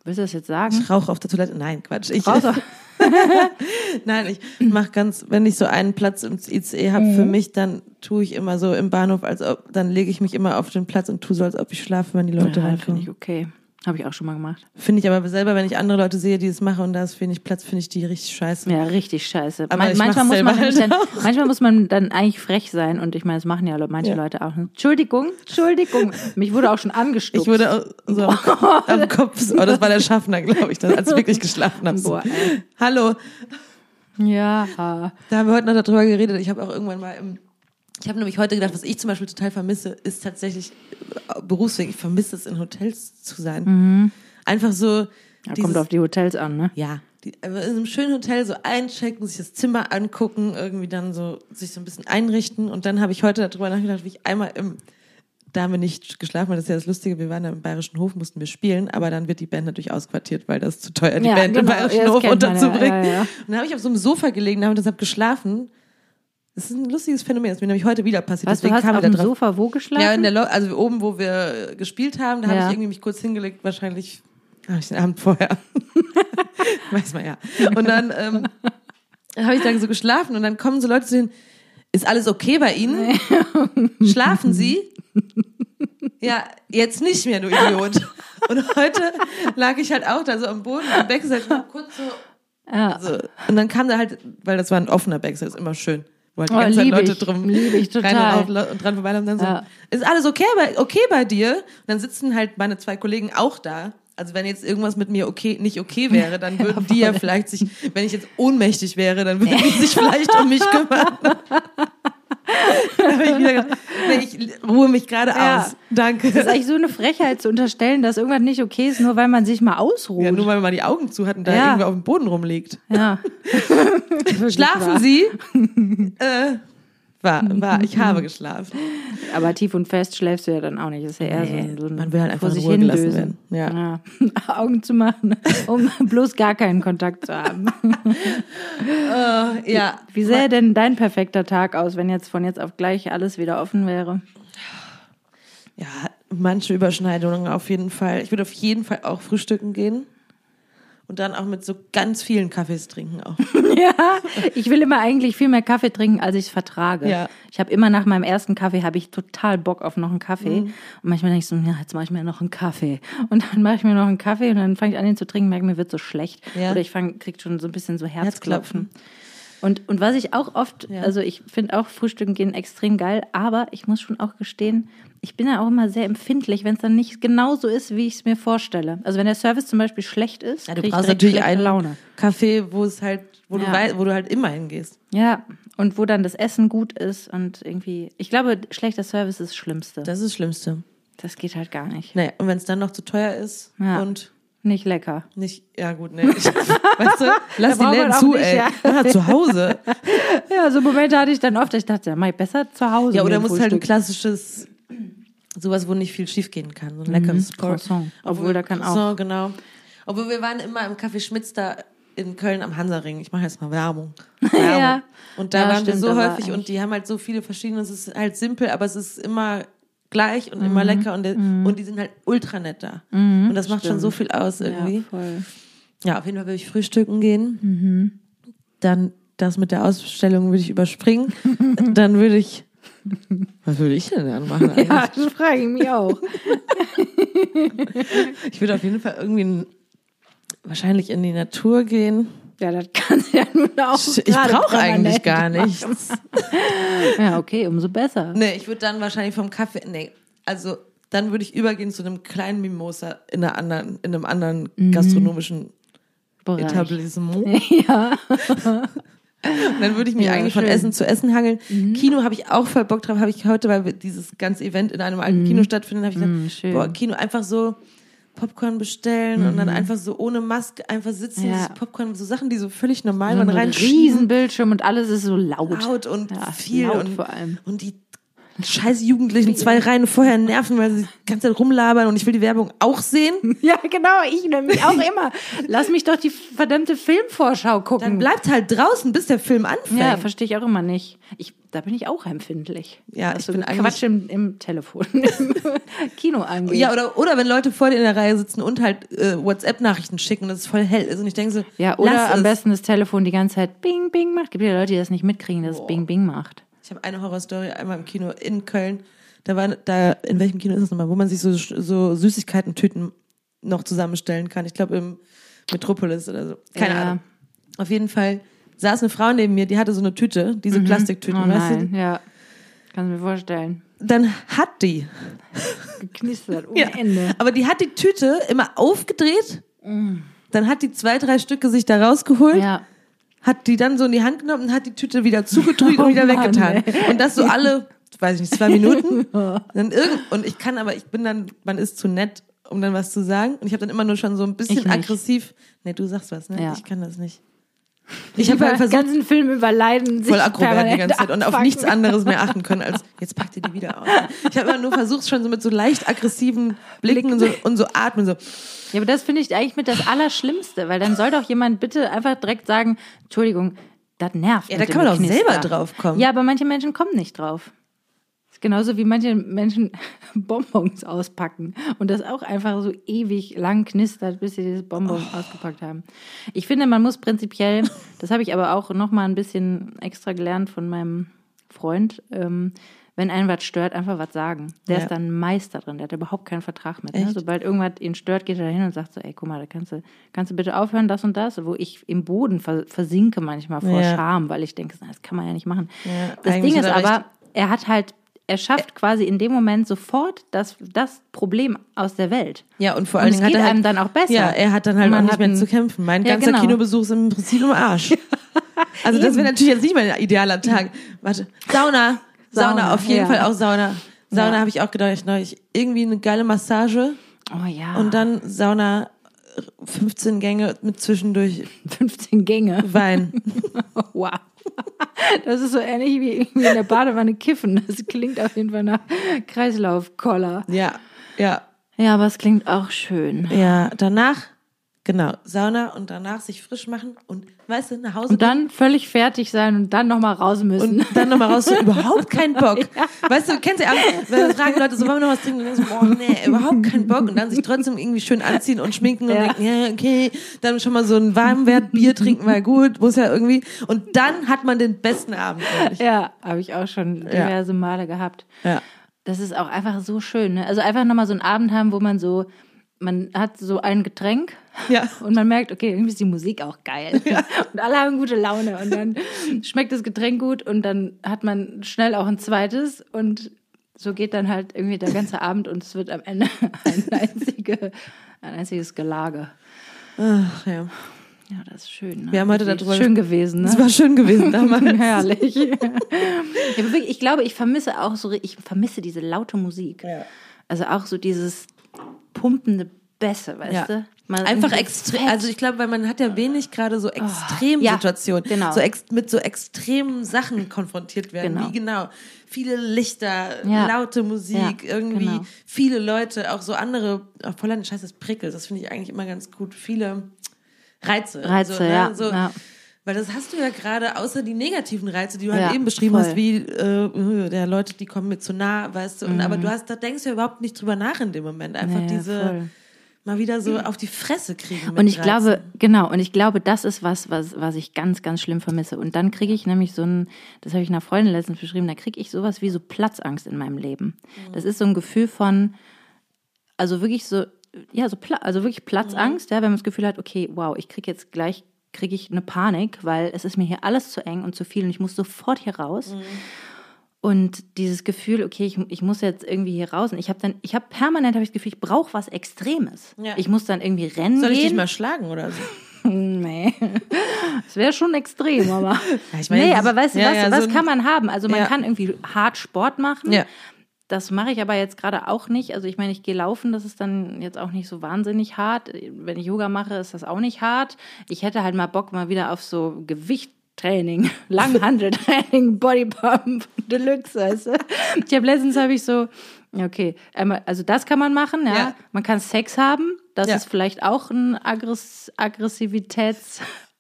Willst du das jetzt sagen? Ich rauche auf der Toilette. Nein, Quatsch. Ich, Nein, ich mache ganz, wenn ich so einen Platz im ICE habe mhm. für mich, dann tue ich immer so im Bahnhof, als ob, dann lege ich mich immer auf den Platz und tue so, als ob ich schlafe, wenn die Leute ja, reinkommen. Finde ich okay. Habe ich auch schon mal gemacht. Finde ich aber selber, wenn ich andere Leute sehe, die das machen und da ist wenig Platz, finde ich die richtig scheiße. Ja, richtig scheiße. Aber Man, manchmal, muss man halt dann, manchmal muss man dann eigentlich frech sein und ich meine, das machen ja manche ja. Leute auch. Entschuldigung, Entschuldigung. Mich wurde auch schon angestupst. Ich wurde so am, am Kopf, oh, das war der Schaffner, glaube ich, als ich wirklich geschlafen habe. Boah, Hallo. Ja. Da haben wir heute noch darüber geredet. Ich habe auch irgendwann mal im ich habe nämlich heute gedacht, was ich zum Beispiel total vermisse, ist tatsächlich äh, Berufsweg. Ich vermisse es, in Hotels zu sein. Mhm. Einfach so. Ja, dieses, kommt auf die Hotels an, ne? Ja. Die, in einem schönen Hotel so einchecken, sich das Zimmer angucken, irgendwie dann so sich so ein bisschen einrichten. Und dann habe ich heute darüber nachgedacht, wie ich einmal im da haben wir nicht geschlafen, das ist ja das Lustige, wir waren da im Bayerischen Hof, mussten wir spielen, aber dann wird die Band natürlich ausquartiert, weil das zu teuer, die ja, Band genau, im Bayerischen Hof unterzubringen. Ja, ja, und dann habe ich auf so einem Sofa gelegen, da habe ich deshalb geschlafen das ist ein lustiges Phänomen, das ist mir nämlich heute wieder passiert. Was, Deswegen du hast auf dem drauf. Sofa wo geschlafen? Ja, in der Lo also oben, wo wir gespielt haben, da ja. habe ich irgendwie mich kurz hingelegt, wahrscheinlich habe ich den Abend vorher. Weiß man ja. Und dann ähm, habe ich dann so geschlafen und dann kommen so Leute zu denen, ist alles okay bei Ihnen? Schlafen Sie? Ja, jetzt nicht mehr, du Idiot. Und heute lag ich halt auch da so am Boden, am Backstage, kurz so. Ja. So. Und dann kam da halt, weil das war ein offener Backstage, ist immer schön wo halt die oh, ganze Zeit Leute drum ich total. rein und, und dran vorbeilaufen und dann so, ja. ist alles okay bei, okay bei dir? Und dann sitzen halt meine zwei Kollegen auch da. Also wenn jetzt irgendwas mit mir okay, nicht okay wäre, dann würden die ja vielleicht sich, wenn ich jetzt ohnmächtig wäre, dann würden die sich vielleicht um mich kümmern. da habe ich wieder gedacht, nee, ich ruhe mich gerade ja. aus. Danke. Das ist eigentlich so eine Frechheit zu unterstellen, dass irgendwas nicht okay ist, nur weil man sich mal ausruht. Ja, nur weil man die Augen zu hat und da ja. irgendwer auf dem Boden rumliegt. Ja. Schlafen Sie? äh, war, war, ich habe geschlafen. Aber tief und fest schläfst du ja dann auch nicht. Das ist ja eher nee, so, ein, Man will halt einfach sich hingelassen werden. Ja. ja. Augen zu machen, um bloß gar keinen Kontakt zu haben. uh, ja. Wie sähe denn dein perfekter Tag aus, wenn jetzt von jetzt auf gleich alles wieder offen wäre? Ja, manche Überschneidungen auf jeden Fall. Ich würde auf jeden Fall auch frühstücken gehen und dann auch mit so ganz vielen Kaffees trinken auch. ja, ich will immer eigentlich viel mehr Kaffee trinken, als ich es vertrage. Ja. Ich habe immer nach meinem ersten Kaffee habe ich total Bock auf noch einen Kaffee mhm. und manchmal denke ich so, ja, jetzt mache ich mir noch einen Kaffee und dann mache ich mir noch einen Kaffee und dann fange ich an, ihn zu trinken, merke mir wird so schlecht ja. oder ich fang, krieg schon so ein bisschen so Herzklopfen. Herzklopfen. Und, und was ich auch oft, also ich finde auch Frühstücken gehen extrem geil, aber ich muss schon auch gestehen, ich bin ja auch immer sehr empfindlich, wenn es dann nicht genau so ist, wie ich es mir vorstelle. Also wenn der Service zum Beispiel schlecht ist, Ja, du brauchst natürlich einen Laune. Café, wo es halt, wo, du Ja. wei- wo du halt immer hingehst. Ja, und wo dann das Essen gut ist und irgendwie, ich glaube, schlechter Service ist das Schlimmste. Das ist das Schlimmste. Das geht halt gar nicht. Nee, und wenn es dann noch zu teuer ist Ja. und Nicht lecker. nicht, ja gut, nee. Ich, weißt du, lass die Läden auch zu, nicht, ey. ja. Ja, zu Hause. Ja, so Momente hatte ich dann oft, ich dachte, ja, mach ich besser zu Hause. Ja, oder musst halt ein klassisches, sowas, wo nicht viel schief gehen kann. So ein leckeres Por- Mhm, Croissant. Obwohl, da kann auch- Croissant, genau. Obwohl wir waren immer im Café Schmitz da in Köln am Hansaring. Ich mache jetzt mal Werbung. Werbung. Ja. Und da Ja, waren wir stimmt, so da war häufig und die haben halt so viele verschiedene. Es ist halt simpel, aber es ist immer gleich und Mhm. immer lecker und, der, und die sind halt ultra nett da. und das macht schon so viel aus irgendwie. Ja. Ja, auf jeden Fall würde ich frühstücken gehen. Mhm. Dann das mit der Ausstellung würde ich überspringen. dann würde ich. Was würde ich denn dann machen? Eigentlich? Ja, das frage ich mich auch. Ich würde auf jeden Fall irgendwie wahrscheinlich in die Natur gehen. Ja, das kann ja nun auch. Ich brauche eigentlich gar nichts. Ja, okay, umso besser. Nee, ich würde dann wahrscheinlich vom Kaffee. Nee, also dann würde ich übergehen zu einem kleinen Mimosa in, einer anderen, in einem anderen gastronomischen Bereich. Etablissement. Ja. Und dann würde ich mich Ja, eigentlich von schön. Mhm. Essen zu Essen hangeln. Kino habe ich auch voll Bock drauf, habe ich heute, weil wir dieses ganze Event in einem alten Kino stattfindet, habe ich Mhm, schön. boah, Kino einfach so Popcorn bestellen und dann einfach so ohne Maske einfach sitzen, Mhm. Ja. dieses Popcorn, so Sachen, die so völlig normal So waren, ein reinschieben. Riesenbildschirm und alles ist so laut. laut und Ja, viel laut und, vor allem. und die scheiß Jugendlichen zwei Reihen vorher nerven, weil sie die ganze Zeit rumlabern und ich will die Werbung auch sehen. Ja, genau, ich nämlich auch immer. Lass mich doch die verdammte Filmvorschau gucken. Dann bleibt halt draußen, bis der Film anfängt. ja, verstehe ich auch immer nicht. Ich, da bin ich auch empfindlich. Ja, ich bin eigentlich- Quatsch im, im Telefon, im Kino angeht. Ja, oder, oder wenn Leute vor dir in der Reihe sitzen und halt äh, WhatsApp-Nachrichten schicken und es voll hell ist und ich denke so, Ja, oder am es. besten das Telefon die ganze Zeit Bing, Bing macht. Gibt ja Leute, die das nicht mitkriegen, dass es Bing, Bing macht. Ich habe eine Horrorstory einmal im Kino in Köln. Da war da in welchem Kino ist es nochmal, wo man sich so so Süßigkeiten-Tüten noch zusammenstellen kann. Ich glaube im Metropolis oder so. Keine Ja. Ahnung. Auf jeden Fall saß eine Frau neben mir, die hatte so eine Tüte, diese Plastiktüten, Oh weißt nein, du? ja. Kannst du mir vorstellen. Dann hat die, Geknistert ohne ja, Ende. aber die hat die Tüte immer aufgedreht. Dann hat die zwei, drei Stücke sich da rausgeholt. Ja. Hat die dann so in die Hand genommen und hat die Tüte wieder zugedrückt und wieder Oh Mann, weggetan. ey. Und das so alle, weiß ich nicht, zwei Minuten. Dann irgend, und ich kann aber, ich bin dann, man ist zu nett, um dann was zu sagen. Und ich habe dann immer nur schon so ein bisschen aggressiv. Nee, du sagst was, ne? Ja. Ich kann das nicht. Ich habe halt den versucht, ganzen Film überleiden, sich voll aggro werden die ganze Zeit und auf nichts anderes mehr achten können als jetzt packt ihr die wieder aus. Ich habe immer nur versucht, schon so mit so leicht aggressiven Blicken und so, und so atmen, so. Ja, aber das finde ich eigentlich mit das Allerschlimmste, weil dann soll doch jemand bitte einfach direkt sagen, Entschuldigung, das nervt. Ja, da kann man doch Geknister. selber drauf kommen. Ja, aber manche Menschen kommen nicht drauf. Das ist genauso wie manche Menschen Bonbons auspacken und das auch einfach so ewig lang knistert, bis sie dieses Bonbon Oh. ausgepackt haben. Ich finde, man muss prinzipiell, das habe ich aber auch noch mal ein bisschen extra gelernt von meinem Freund, ähm, wenn einen was stört, einfach was sagen. Der Ja. ist dann Meister drin, der hat überhaupt keinen Vertrag mit. Ne? Sobald irgendwas ihn stört, geht er da hin und sagt so, ey, guck mal, da kannst du, kannst du bitte aufhören, das und das, wo ich im Boden vers versinke manchmal vor Ja. Scham, weil ich denke, das kann man ja nicht machen. Ja, das Ding ist er aber, er hat halt, er schafft quasi in dem Moment sofort das, das Problem aus der Welt. Ja, und vor allen es Dingen hat geht er halt, einem dann auch besser. Ja, er hat dann halt auch nicht mehr zu kämpfen. Mein Ja, ganzer genau. Kinobesuch ist im Prinzip im Arsch. Also das wäre natürlich jetzt nicht mein idealer Tag. Warte, Sauna, Sauna, Sauna, auf jeden ja. Fall auch Sauna. Sauna Ja. habe ich auch gedacht, ich neulich irgendwie eine geile Massage Oh ja. und dann Sauna 15 Gänge mit zwischendurch 15 Gänge. Wein. Wow. Das ist so ähnlich wie irgendwie in der Badewanne kiffen. Das klingt auf jeden Fall nach Kreislaufkoller. Ja, ja, Ja, aber es klingt auch schön. ja. Danach, genau, Sauna und danach sich frisch machen und, weißt du, nach Hause Und dann völlig fertig sein und dann nochmal raus müssen. Und dann nochmal raus, so, überhaupt keinen Bock. Weißt du, kennst du ja, wenn fragen Leute so, wollen wir noch was trinken? Und dann so, boah, nee, überhaupt keinen Bock. Und dann sich trotzdem irgendwie schön anziehen und schminken und Ja. denken, ja, okay, dann schon mal so ein Warmwertbier trinken, war gut, muss ja irgendwie. Und dann hat man den besten Abend, glaube ich. Ja, habe ich auch schon diverse Male gehabt. Ja. Das ist auch einfach so schön. Ne? Also einfach nochmal so einen Abend haben, wo man so man hat so ein Getränk Ja. und man merkt, okay, irgendwie ist die Musik auch geil. Und alle haben gute Laune und dann schmeckt das Getränk gut und dann hat man schnell auch ein zweites und so geht dann halt irgendwie der ganze Abend und es wird am Ende ein, einzige, ein einziges Gelage. Ach, ja. Ja, das ist schön. Ne? Wir haben heute darüber Schön gewesen, ne? Das war schön gewesen damals. Herrlich. ja, wirklich, ich glaube, ich vermisse auch so, ich vermisse diese laute Musik. Ja. Also auch so dieses pumpende Bässe, weißt Ja. du? Mal Einfach extrem, also ich glaube, weil man hat ja wenig gerade so Extremsituationen, ja, genau. so ex mit so extremen Sachen konfrontiert werden. Genau. Wie genau? Viele Lichter, Ja. laute Musik, Ja, irgendwie genau. viele Leute, auch so andere, oh, Polland, scheiße, das prickelt, das finde ich eigentlich immer ganz gut. Viele Reize. Reize, so, ne? ja, So, ja. Weil das hast du ja gerade, außer die negativen Reize, die du Ja, halt eben beschrieben voll. hast, wie äh, der Leute, die kommen mir zu nah, weißt du. Und, Aber du hast, da denkst du ja überhaupt nicht drüber nach in dem Moment. Einfach Mhm. Ja, ja, diese voll. mal wieder so auf die Fresse kriegen. Und ich Reizen. glaube, genau, und ich glaube, das ist was, was, was ich ganz, ganz schlimm vermisse. Und dann kriege ich nämlich so ein, das habe ich einer Freundin letztens beschrieben, da kriege ich sowas wie so Platzangst in meinem Leben. Das ist so ein Gefühl von, also wirklich so, ja, so, also wirklich Platzangst, ja, wenn man das Gefühl hat, okay, wow, ich kriege jetzt gleich, kriege ich eine Panik, weil es ist mir hier alles zu eng und zu viel und ich muss sofort hier raus. Und dieses Gefühl, okay, ich, ich muss jetzt irgendwie hier raus. Und ich habe dann, ich habe permanent habe ich das Gefühl, ich brauche was Extremes. Ja. Ich muss dann irgendwie rennen Soll ich gehen. dich mal schlagen oder so? Nee. Das wäre schon extrem, aber. ich meine, nee, aber weißt du, ja, was, ja, was so kann man haben? Also man Ja. kann irgendwie hart Sport machen. Das mache ich aber jetzt gerade auch nicht. Also ich meine, ich gehe laufen, das ist dann jetzt auch nicht so wahnsinnig hart. Wenn ich Yoga mache, ist das auch nicht hart. Ich hätte halt mal Bock mal wieder auf so Gewichttraining, Langhandeltraining, Bodypump, Deluxe, weißt du? Ich habe letztens habe ich so, okay, also das kann man machen, ja. Ja. Man kann Sex haben, das Ja. ist vielleicht auch ein Aggress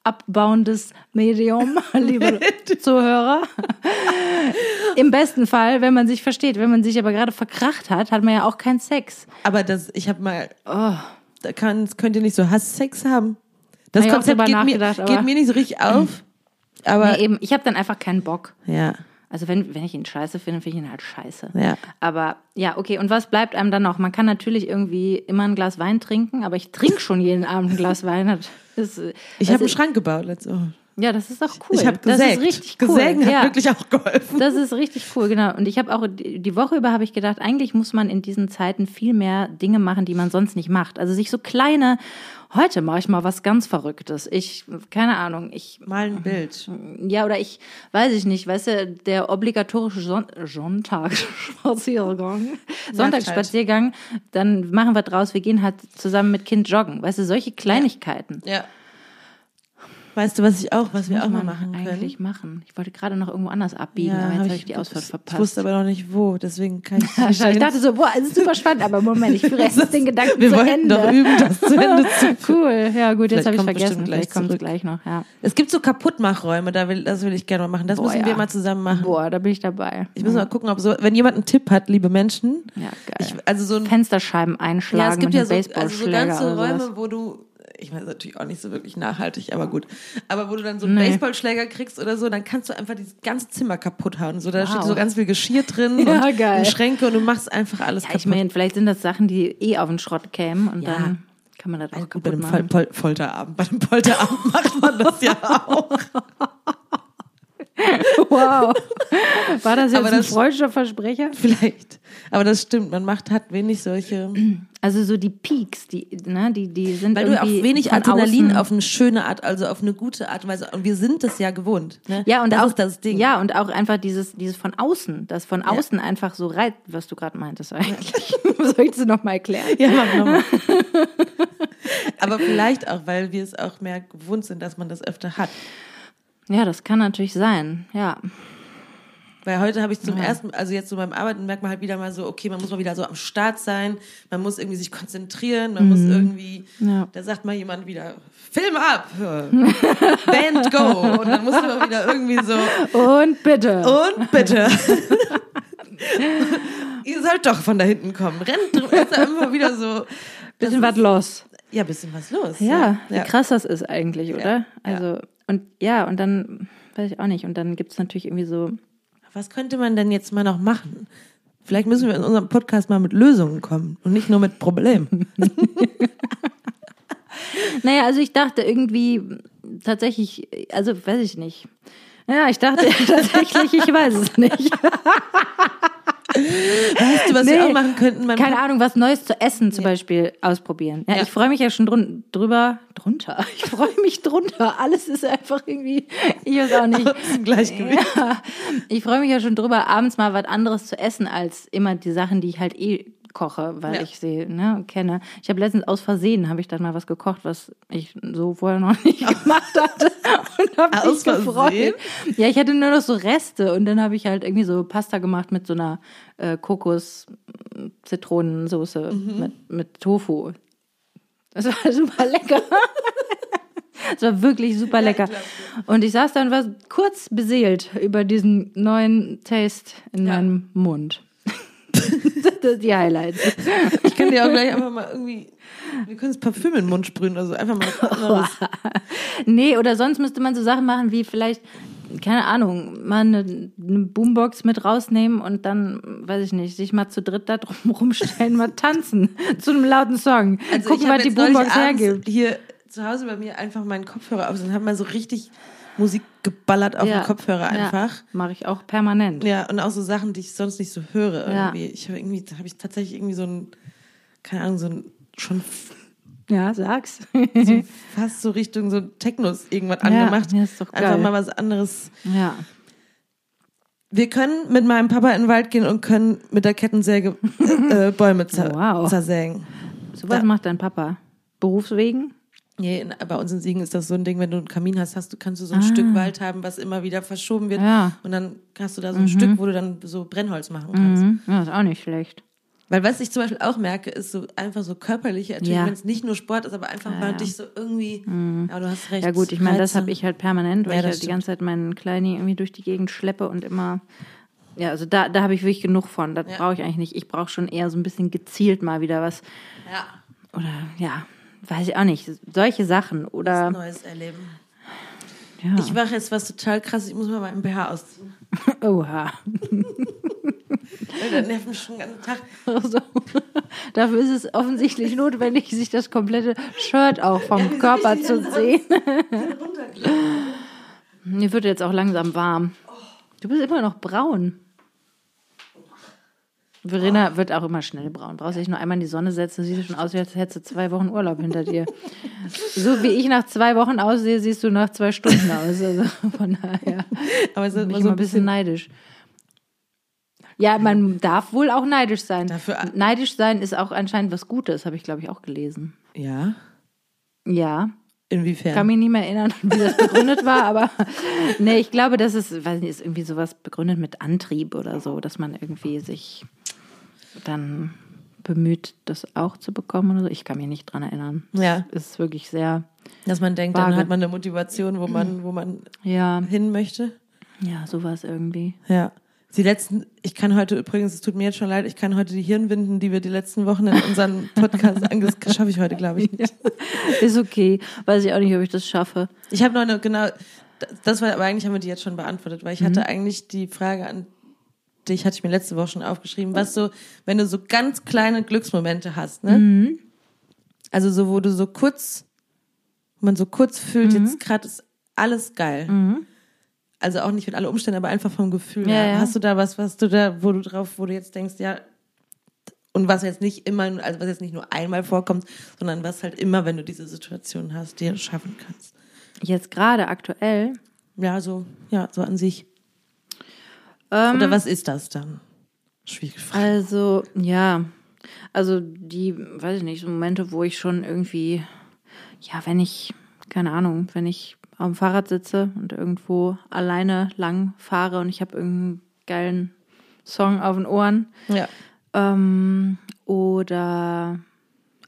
Aggressivitätsabbauendes Medium, liebe Zuhörer. Im besten Fall, wenn man sich versteht. Wenn man sich aber gerade verkracht hat, hat man ja auch keinen Sex. Aber das, ich habe mal, Oh. da kann, könnt ihr nicht so Hasssex haben? Das Hab Konzept geht mir, geht mir nicht so richtig auf. Aber Nee, eben, ich habe dann einfach keinen Bock. ja, Also wenn, wenn ich ihn scheiße finde, finde ich ihn halt scheiße. Ja. Aber ja, okay. Und was bleibt einem dann noch? Man kann natürlich irgendwie immer ein Glas Wein trinken, aber ich trinke schon jeden Abend ein Glas Wein. Das, ich habe einen Schrank gebaut letzte Woche. Ja, das ist doch cool. Ich habe Das gesägt. ist richtig cool. Gesägen ja. hat wirklich auch geholfen. Das ist richtig cool, genau. Und ich habe auch die Woche über habe ich gedacht, eigentlich muss man in diesen Zeiten viel mehr Dinge machen, die man sonst nicht macht. Also sich so kleine, heute mache ich mal was ganz Verrücktes. Ich, keine Ahnung, ich, Mal ein Bild. ja, oder ich, weiß ich nicht, weißt du, der obligatorische Son Sonntagsspaziergang, Sonntagsspaziergang, dann machen wir draus, wir gehen halt zusammen mit Kind joggen. Weißt du, solche Kleinigkeiten. Ja. Weißt du, was ich auch, was wir Muss auch mal machen können? eigentlich machen. Ich wollte gerade noch irgendwo anders abbiegen, aber jetzt hab habe ich die Ausfahrt Ich verpasst. wusste aber noch nicht wo, deswegen kann ich Ja, ich dachte so, boah, es ist super spannend, aber Moment, ich führe jetzt den Gedanken Wir zu wollten Ende. doch üben, das zu Ende zu Cool, ja gut, jetzt habe ich vergessen, gleich vielleicht kommt es gleich noch, ja. Es gibt so Kaputtmachräume, da will, das will ich gerne mal machen. Das Boah, müssen wir ja. mal zusammen machen. Boah, da bin ich dabei. Ich muss mal gucken, ob so, wenn jemand einen Tipp hat, liebe Menschen. Ja, geil. Ich, also so ein Fensterscheiben einschlagen Ja, es gibt ja so, also so ganze. Räume, wo du, ich meine, natürlich auch nicht so wirklich nachhaltig, aber gut. Aber wo du dann so einen Nee. Baseballschläger kriegst oder so, dann kannst du einfach dieses ganze Zimmer kaputt hauen. So, da Wow. steht so ganz viel Geschirr drin Ja, und, geil. und Schränke und du machst einfach alles Ja, kaputt. ich meine, vielleicht sind das Sachen, die eh auf den Schrott kämen und Ja. dann kann man das auch Gut, bei kaputt dem machen. Pol Folterabend. Bei dem Polterabend macht man das ja auch. Wow. War das jetzt Aber ein das- freudscher Versprecher? Vielleicht. Aber das stimmt, man macht, hat wenig solche. Also so die Peaks, die, ne, die, die sind Weil du irgendwie wenig Adrenalin außen- auf eine schöne Art, also auf eine gute Art und Weise. Und wir sind das ja gewohnt. Ne? Ja, und das auch ist das Ding. Ja, und auch einfach dieses, dieses von außen, das von außen einfach so reizt, was du gerade meintest eigentlich. Soll ich das nochmal erklären? Ja, mach nochmal. Aber vielleicht auch, weil wir es auch mehr gewohnt sind, dass man das öfter hat. Ja, das kann natürlich sein, ja. Weil heute habe ich zum ersten, also jetzt so beim Arbeiten merkt man halt wieder mal so, okay, man muss mal wieder so am Start sein, man muss irgendwie sich konzentrieren, man muss irgendwie, Ja. da sagt mal jemand wieder, Film ab, Band go, und dann muss man wieder irgendwie so, Und bitte. und bitte. Ihr sollt doch von da hinten kommen. Rennt ist da immer wieder so. bisschen was los. Ja, bisschen was los. Ja, wie ja. krass das ist eigentlich, oder? Ja, Also, und ja, und dann, weiß ich auch nicht, und dann gibt es natürlich irgendwie so, Was könnte man denn jetzt mal noch machen? Vielleicht müssen wir in unserem Podcast mal mit Lösungen kommen und nicht nur mit Problemen. Naja, also ich dachte irgendwie tatsächlich, also weiß ich nicht. Ja, ich dachte tatsächlich, ich weiß es nicht. Weißt du, was Nee, wir auch machen könnten? Keine Ahnung, was Neues zu essen zum Beispiel ausprobieren. Ja, Ja. Ich freue mich ja schon drun drüber, drunter. Ich freue mich drunter. Alles ist einfach irgendwie, ich weiß auch nicht. Gleichgewicht. Ja, ich freue mich ja schon drüber, abends mal was anderes zu essen, als immer die Sachen, die ich halt eh koche, weil Ja. ich sie ne, kenne. Ich habe letztens aus Versehen, habe ich dann mal was gekocht, was ich so vorher noch nicht gemacht hatte und habe mich gefreut. Ja, ich hatte nur noch so Reste und dann habe ich halt irgendwie so Pasta gemacht mit so einer äh, Kokos-Zitronensoße Mhm. mit, mit Tofu. Das war super lecker. Es war wirklich super lecker. Und ich saß da und war kurz beseelt über diesen neuen Taste in Ja. meinem Mund. das sind die Highlights. Ich kann dir auch gleich einfach mal irgendwie, wir können das Parfüm in den Mund sprühen, also einfach mal. Nee, oder sonst müsste man so Sachen machen wie vielleicht, keine Ahnung, mal eine, eine Boombox mit rausnehmen und dann, weiß ich nicht, sich mal zu dritt da drum rumstellen, mal tanzen zu einem lauten Song. Also Gucken, was die Boombox hergibt. Hier zu Hause bei mir einfach meinen Kopfhörer auf und habe mal so richtig Musik geballert auf den Kopfhörer einfach. Ja, Mache ich auch permanent. Ja, und auch so Sachen, die ich sonst nicht so höre Ja. irgendwie. Ich habe irgendwie, habe ich tatsächlich irgendwie so ein, keine Ahnung, so ein schon Ja, sag's. so fast so Richtung so Technos irgendwas angemacht. ja, ist doch Einfach geil. mal was anderes. ja. Wir können mit meinem Papa in den Wald gehen und können mit der Kettensäge äh, Bäume zer Wow. zersägen. Sowas Ja. macht dein Papa. Berufswegen? Nee, bei uns in Siegen ist das so ein Ding, wenn du einen Kamin hast, hast du, kannst du so ein Stück Wald haben, was immer wieder verschoben wird. Ah. Ja. Und dann hast du da so ein Stück, wo du dann so Brennholz machen kannst. Mhm. Ja, ist auch nicht schlecht. Weil was ich zum Beispiel auch merke, ist so einfach so körperliche Ertüchtigung, Ja. wenn es nicht nur Sport ist, aber einfach mal ja. dich so irgendwie, ja, du hast recht. Ja gut, ich meine, das habe ich halt permanent, weil Ja, ich halt die ganze Zeit meinen Kleini irgendwie durch die Gegend schleppe und immer. Ja, also da, da habe ich wirklich genug von. Das Ja. brauche ich eigentlich nicht. Ich brauche schon eher so ein bisschen gezielt mal wieder was. Ja, Oder ja, weiß ich auch nicht. Solche Sachen. was Oder Neues erleben. ja. Ich mache jetzt was total krass, ich muss mal meinen BH ausziehen. Oha. Der nervt mich schon den ganzen Tag. Also, dafür ist es offensichtlich notwendig, sich das komplette Shirt auch vom Körper zu sehen. Mir wird jetzt auch langsam warm. Du bist immer noch braun. Verena wird auch immer schnell braun. Brauchst dich nur einmal in die Sonne setzen, siehst du schon aus, als hättest du zwei Wochen Urlaub hinter dir. So wie ich nach zwei Wochen aussehe, siehst du nach zwei Stunden aus. Also von daher Aber es ist bin ich so immer ein bisschen neidisch. Ja, man darf wohl auch neidisch sein. Dafür- neidisch sein ist auch anscheinend was Gutes, habe ich, glaube ich, auch gelesen. Ja, Ja, inwiefern? kann mich nicht mehr erinnern, wie das begründet war, aber nee, ich glaube, das ist, weiß nicht, ist irgendwie sowas begründet mit Antrieb oder so, dass man irgendwie sich dann bemüht, das auch zu bekommen oder so. Ich kann mich nicht dran erinnern. Ja. Es ist wirklich sehr, Dass man denkt, Vage. dann hat man eine Motivation, wo man, wo man ja, hin möchte. ja, sowas irgendwie. Ja. Die letzten, ich kann heute übrigens, es tut mir jetzt schon leid, ich kann heute die Hirnwinden, die wir die letzten Wochen in unserem Podcast anges, schaffe ich heute, glaube ich, nicht. Ist okay. Weiß ich auch nicht, ob ich das schaffe. Ich habe noch eine, genau, das war, aber eigentlich haben wir die jetzt schon beantwortet, weil ich Mhm. hatte eigentlich die Frage an dich, hatte ich mir letzte Woche schon aufgeschrieben, was so, wenn du so ganz kleine Glücksmomente hast, ne? Mhm. Also so, wo du so kurz, wo man so kurz fühlt, Mhm. jetzt gerade ist alles geil. Also auch nicht mit alle Umstände, aber einfach vom Gefühl. Ja, her. ja. Hast du da was, was du da, wo du drauf, wo du jetzt denkst, ja, und was jetzt nicht immer, also was jetzt nicht nur einmal vorkommt, sondern was halt immer, wenn du diese Situation hast, dir schaffen kannst. Jetzt gerade aktuell. Ja, so, ja, so an sich. Ähm, Oder was ist das dann? Schwierige Frage. Also, ja. Also die, weiß ich nicht, so Momente, wo ich schon irgendwie, ja, wenn ich, keine Ahnung, wenn ich auf dem Fahrrad sitze und irgendwo alleine lang fahre und ich habe irgendeinen geilen Song auf den Ohren. Ja. Ähm, oder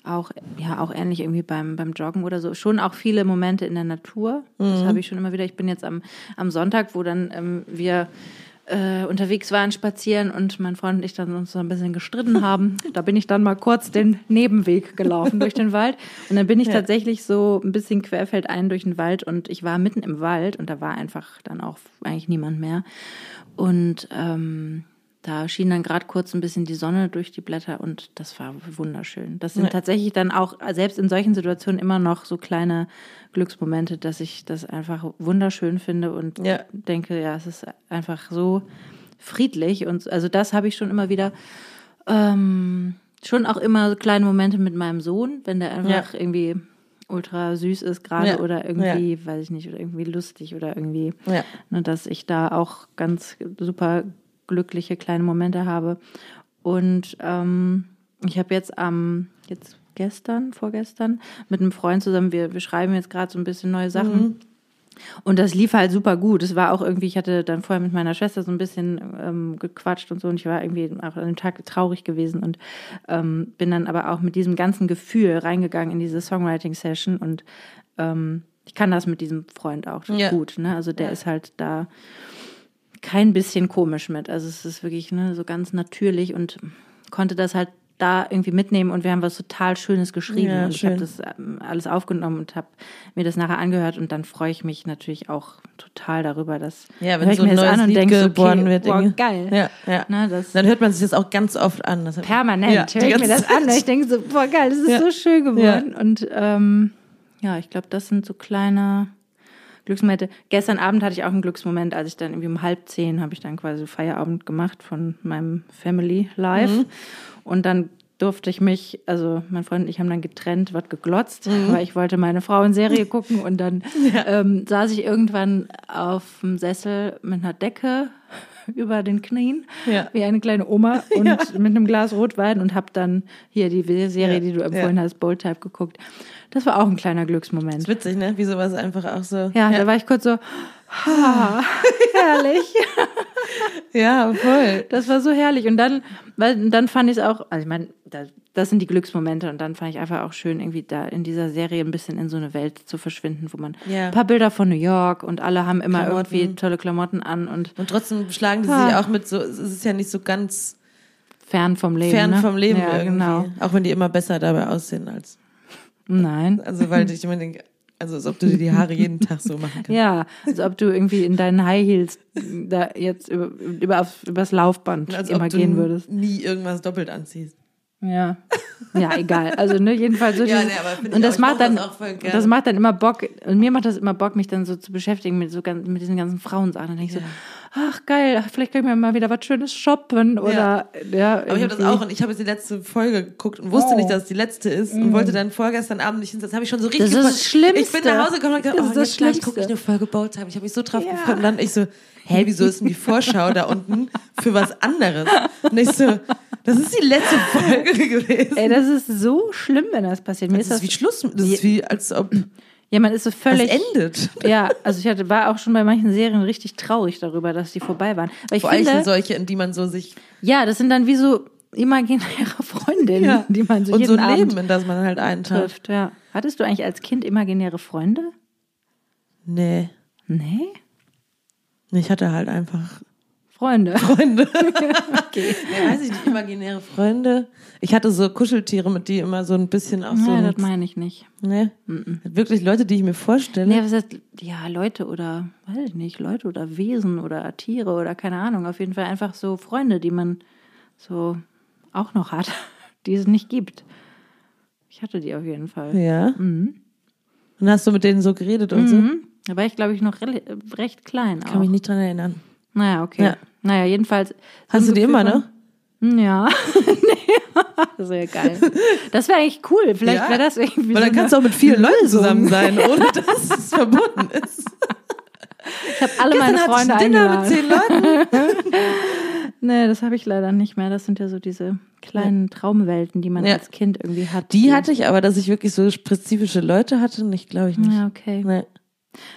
auch, ja, auch ähnlich irgendwie beim, beim Joggen oder so. Schon auch viele Momente in der Natur. Das habe ich schon immer wieder. Ich bin jetzt am, am Sonntag, wo dann ähm, wir äh, unterwegs waren, spazieren und mein Freund und ich dann uns so ein bisschen gestritten haben. Da bin ich dann mal kurz den Nebenweg gelaufen durch den Wald. Und dann bin ich Ja. tatsächlich so ein bisschen querfeldein durch den Wald und ich war mitten im Wald und da war einfach dann auch eigentlich niemand mehr. Und ähm, da schien dann gerade kurz ein bisschen die Sonne durch die Blätter und das war wunderschön. Das sind ja. tatsächlich dann auch, selbst in solchen Situationen, immer noch so kleine Glücksmomente, dass ich das einfach wunderschön finde und ja. denke, ja, es ist einfach so friedlich. Und also das habe ich schon immer wieder. Ähm, schon auch immer so kleine Momente mit meinem Sohn, wenn der einfach ja. irgendwie ultra süß ist gerade ja. oder irgendwie, ja. weiß ich nicht, oder irgendwie lustig oder irgendwie, ja. ne, dass ich da auch ganz super glückliche kleine Momente habe. Und ähm, ich habe jetzt am, jetzt gestern, vorgestern, mit einem Freund zusammen, wir, wir schreiben jetzt gerade so ein bisschen neue Sachen. Mhm. Und das lief halt super gut. Es war auch irgendwie, ich hatte dann vorher mit meiner Schwester so ein bisschen ähm, gequatscht und so und ich war irgendwie auch an dem Tag traurig gewesen und ähm, bin dann aber auch mit diesem ganzen Gefühl reingegangen in diese Songwriting-Session und ähm, ich kann das mit diesem Freund auch ja. gut. Ne? Also der ja. ist halt da kein bisschen komisch mit. Also es ist wirklich ne, so ganz natürlich und konnte das halt da irgendwie mitnehmen und wir haben was total Schönes geschrieben ja, und schön. ich habe das ähm, alles aufgenommen und habe mir das nachher angehört und dann freue ich mich natürlich auch total darüber, dass ja, wenn so ein neues an Lied denke, geboren okay, wird, boah, geil. Ja, ja. Na, das dann hört man sich das auch ganz oft an. Das permanent ja, höre ich mir das an. Ich denke so, boah geil, das ist ja. so schön geworden und ähm, ja, ich glaube, das sind so kleine Glücksmomente. Gestern Abend hatte ich auch einen Glücksmoment, als ich dann irgendwie um halb zehn habe ich dann quasi Feierabend gemacht von meinem Family Life. Mhm. Und dann durfte ich mich, also mein Freund und ich haben dann getrennt, was geglotzt, mhm. weil ich wollte meine Frau in Serie gucken und dann ja. ähm, saß ich irgendwann auf dem Sessel mit einer Decke über den Knien, ja. wie eine kleine Oma und ja. mit einem Glas Rotwein und habe dann hier die Serie, die du empfohlen hast, Bold Type geguckt. Das war auch ein kleiner Glücksmoment. Ist witzig, ne? Wie sowas einfach auch so. Ja, da war ich kurz so, ha, herrlich. Ja, voll. Das war so herrlich. Und dann, weil, dann fand ich es auch, also ich meine, das, das sind die Glücksmomente und dann fand ich einfach auch schön, irgendwie da in dieser Serie ein bisschen in so eine Welt zu verschwinden, wo man ja. ein paar Bilder von New York und alle haben immer Klamotten. irgendwie tolle Klamotten an und. Und trotzdem schlagen die ah. sich auch mit so, es ist ja nicht so ganz fern vom Leben. Fern ne? vom Leben ja, irgendwie. Genau. Auch wenn die immer besser dabei aussehen als. Nein. Also weil ich immer denke, also als ob du dir die Haare jeden Tag so machen kannst. Ja, als ob du irgendwie in deinen High Heels da jetzt über, über auf, übers Laufband als immer gehen würdest. nie irgendwas doppelt anziehst. Ja. Ja, egal. Also ne, jedenfalls so. ja, nee, aber und das macht dann, das, das, macht dann immer Bock. Und mir macht das immer Bock, mich dann so zu beschäftigen mit so mit diesen ganzen Frauensachen. Dann denke ich ja. so, ach geil, vielleicht können wir mal wieder was Schönes shoppen oder ja. ja aber ich habe das auch und ich habe jetzt die letzte Folge geguckt und wusste oh. nicht, dass es die letzte ist mm. und wollte dann vorgestern Abend nicht hinsetzen. Das habe ich schon so richtig. Das ist das Schlimmste. Ich bin nach Hause gekommen und gedacht, oh, das jetzt gucke ich eine Folge Bautzeit. Ich habe mich so drauf ja. gefreut und dann ich so, hä, wieso ist denn die Vorschau da unten für was anderes? Und ich so, das ist die letzte Folge gewesen. Ey, das ist so schlimm, wenn das passiert. Mir das ist, das wie Schluss. Das ist wie, als ob. Ja, man ist so völlig. Das endet. Ja, also ich hatte, war auch schon bei manchen Serien richtig traurig darüber, dass die vorbei waren. Weil ich Vor allem sind solche, in die man so sich. Ja, das sind dann wie so imaginäre Freundinnen, ja. die man so Und jeden so ein Leben, in das man halt eintrifft. Ja. Hattest du eigentlich als Kind imaginäre Freunde? Nee. Nee? Ich hatte halt einfach Freunde. Freunde. okay. Ja, weiß ich nicht, imaginäre Freunde. Ich hatte so Kuscheltiere, mit die immer so ein bisschen auch so. Ja, das meine ich nicht. Ne? Mm -mm. Wirklich Leute, die ich mir vorstelle. Nee, was heißt, ja, Leute oder, weiß ich nicht, Leute oder Wesen oder Tiere oder keine Ahnung. Auf jeden Fall einfach so Freunde, die man so auch noch hat, die es nicht gibt. Ich hatte die auf jeden Fall. Ja. Mhm. Und hast du mit denen so geredet und mhm. so? Da war ich, glaube ich, noch recht klein. Kann auch. mich nicht dran erinnern. Naja, okay. Ja. Naja, jedenfalls. Hast du die immer, ne? Ja. das wäre geil. Das wäre eigentlich cool. Vielleicht ja. wäre das irgendwie. Weil dann so kannst du auch mit vielen Leuten zusammen sein, ohne dass es verbunden ist. Ich habe alle Gestern meine Freunde hatte ich Dinner mit zehn Leuten. nee, das habe ich leider nicht mehr. Das sind ja so diese kleinen Traumwelten, die man ja. als Kind irgendwie hat. Die hatte ich aber, dass ich wirklich so spezifische Leute hatte, nicht, glaube ich nicht. Ja, okay. Nee.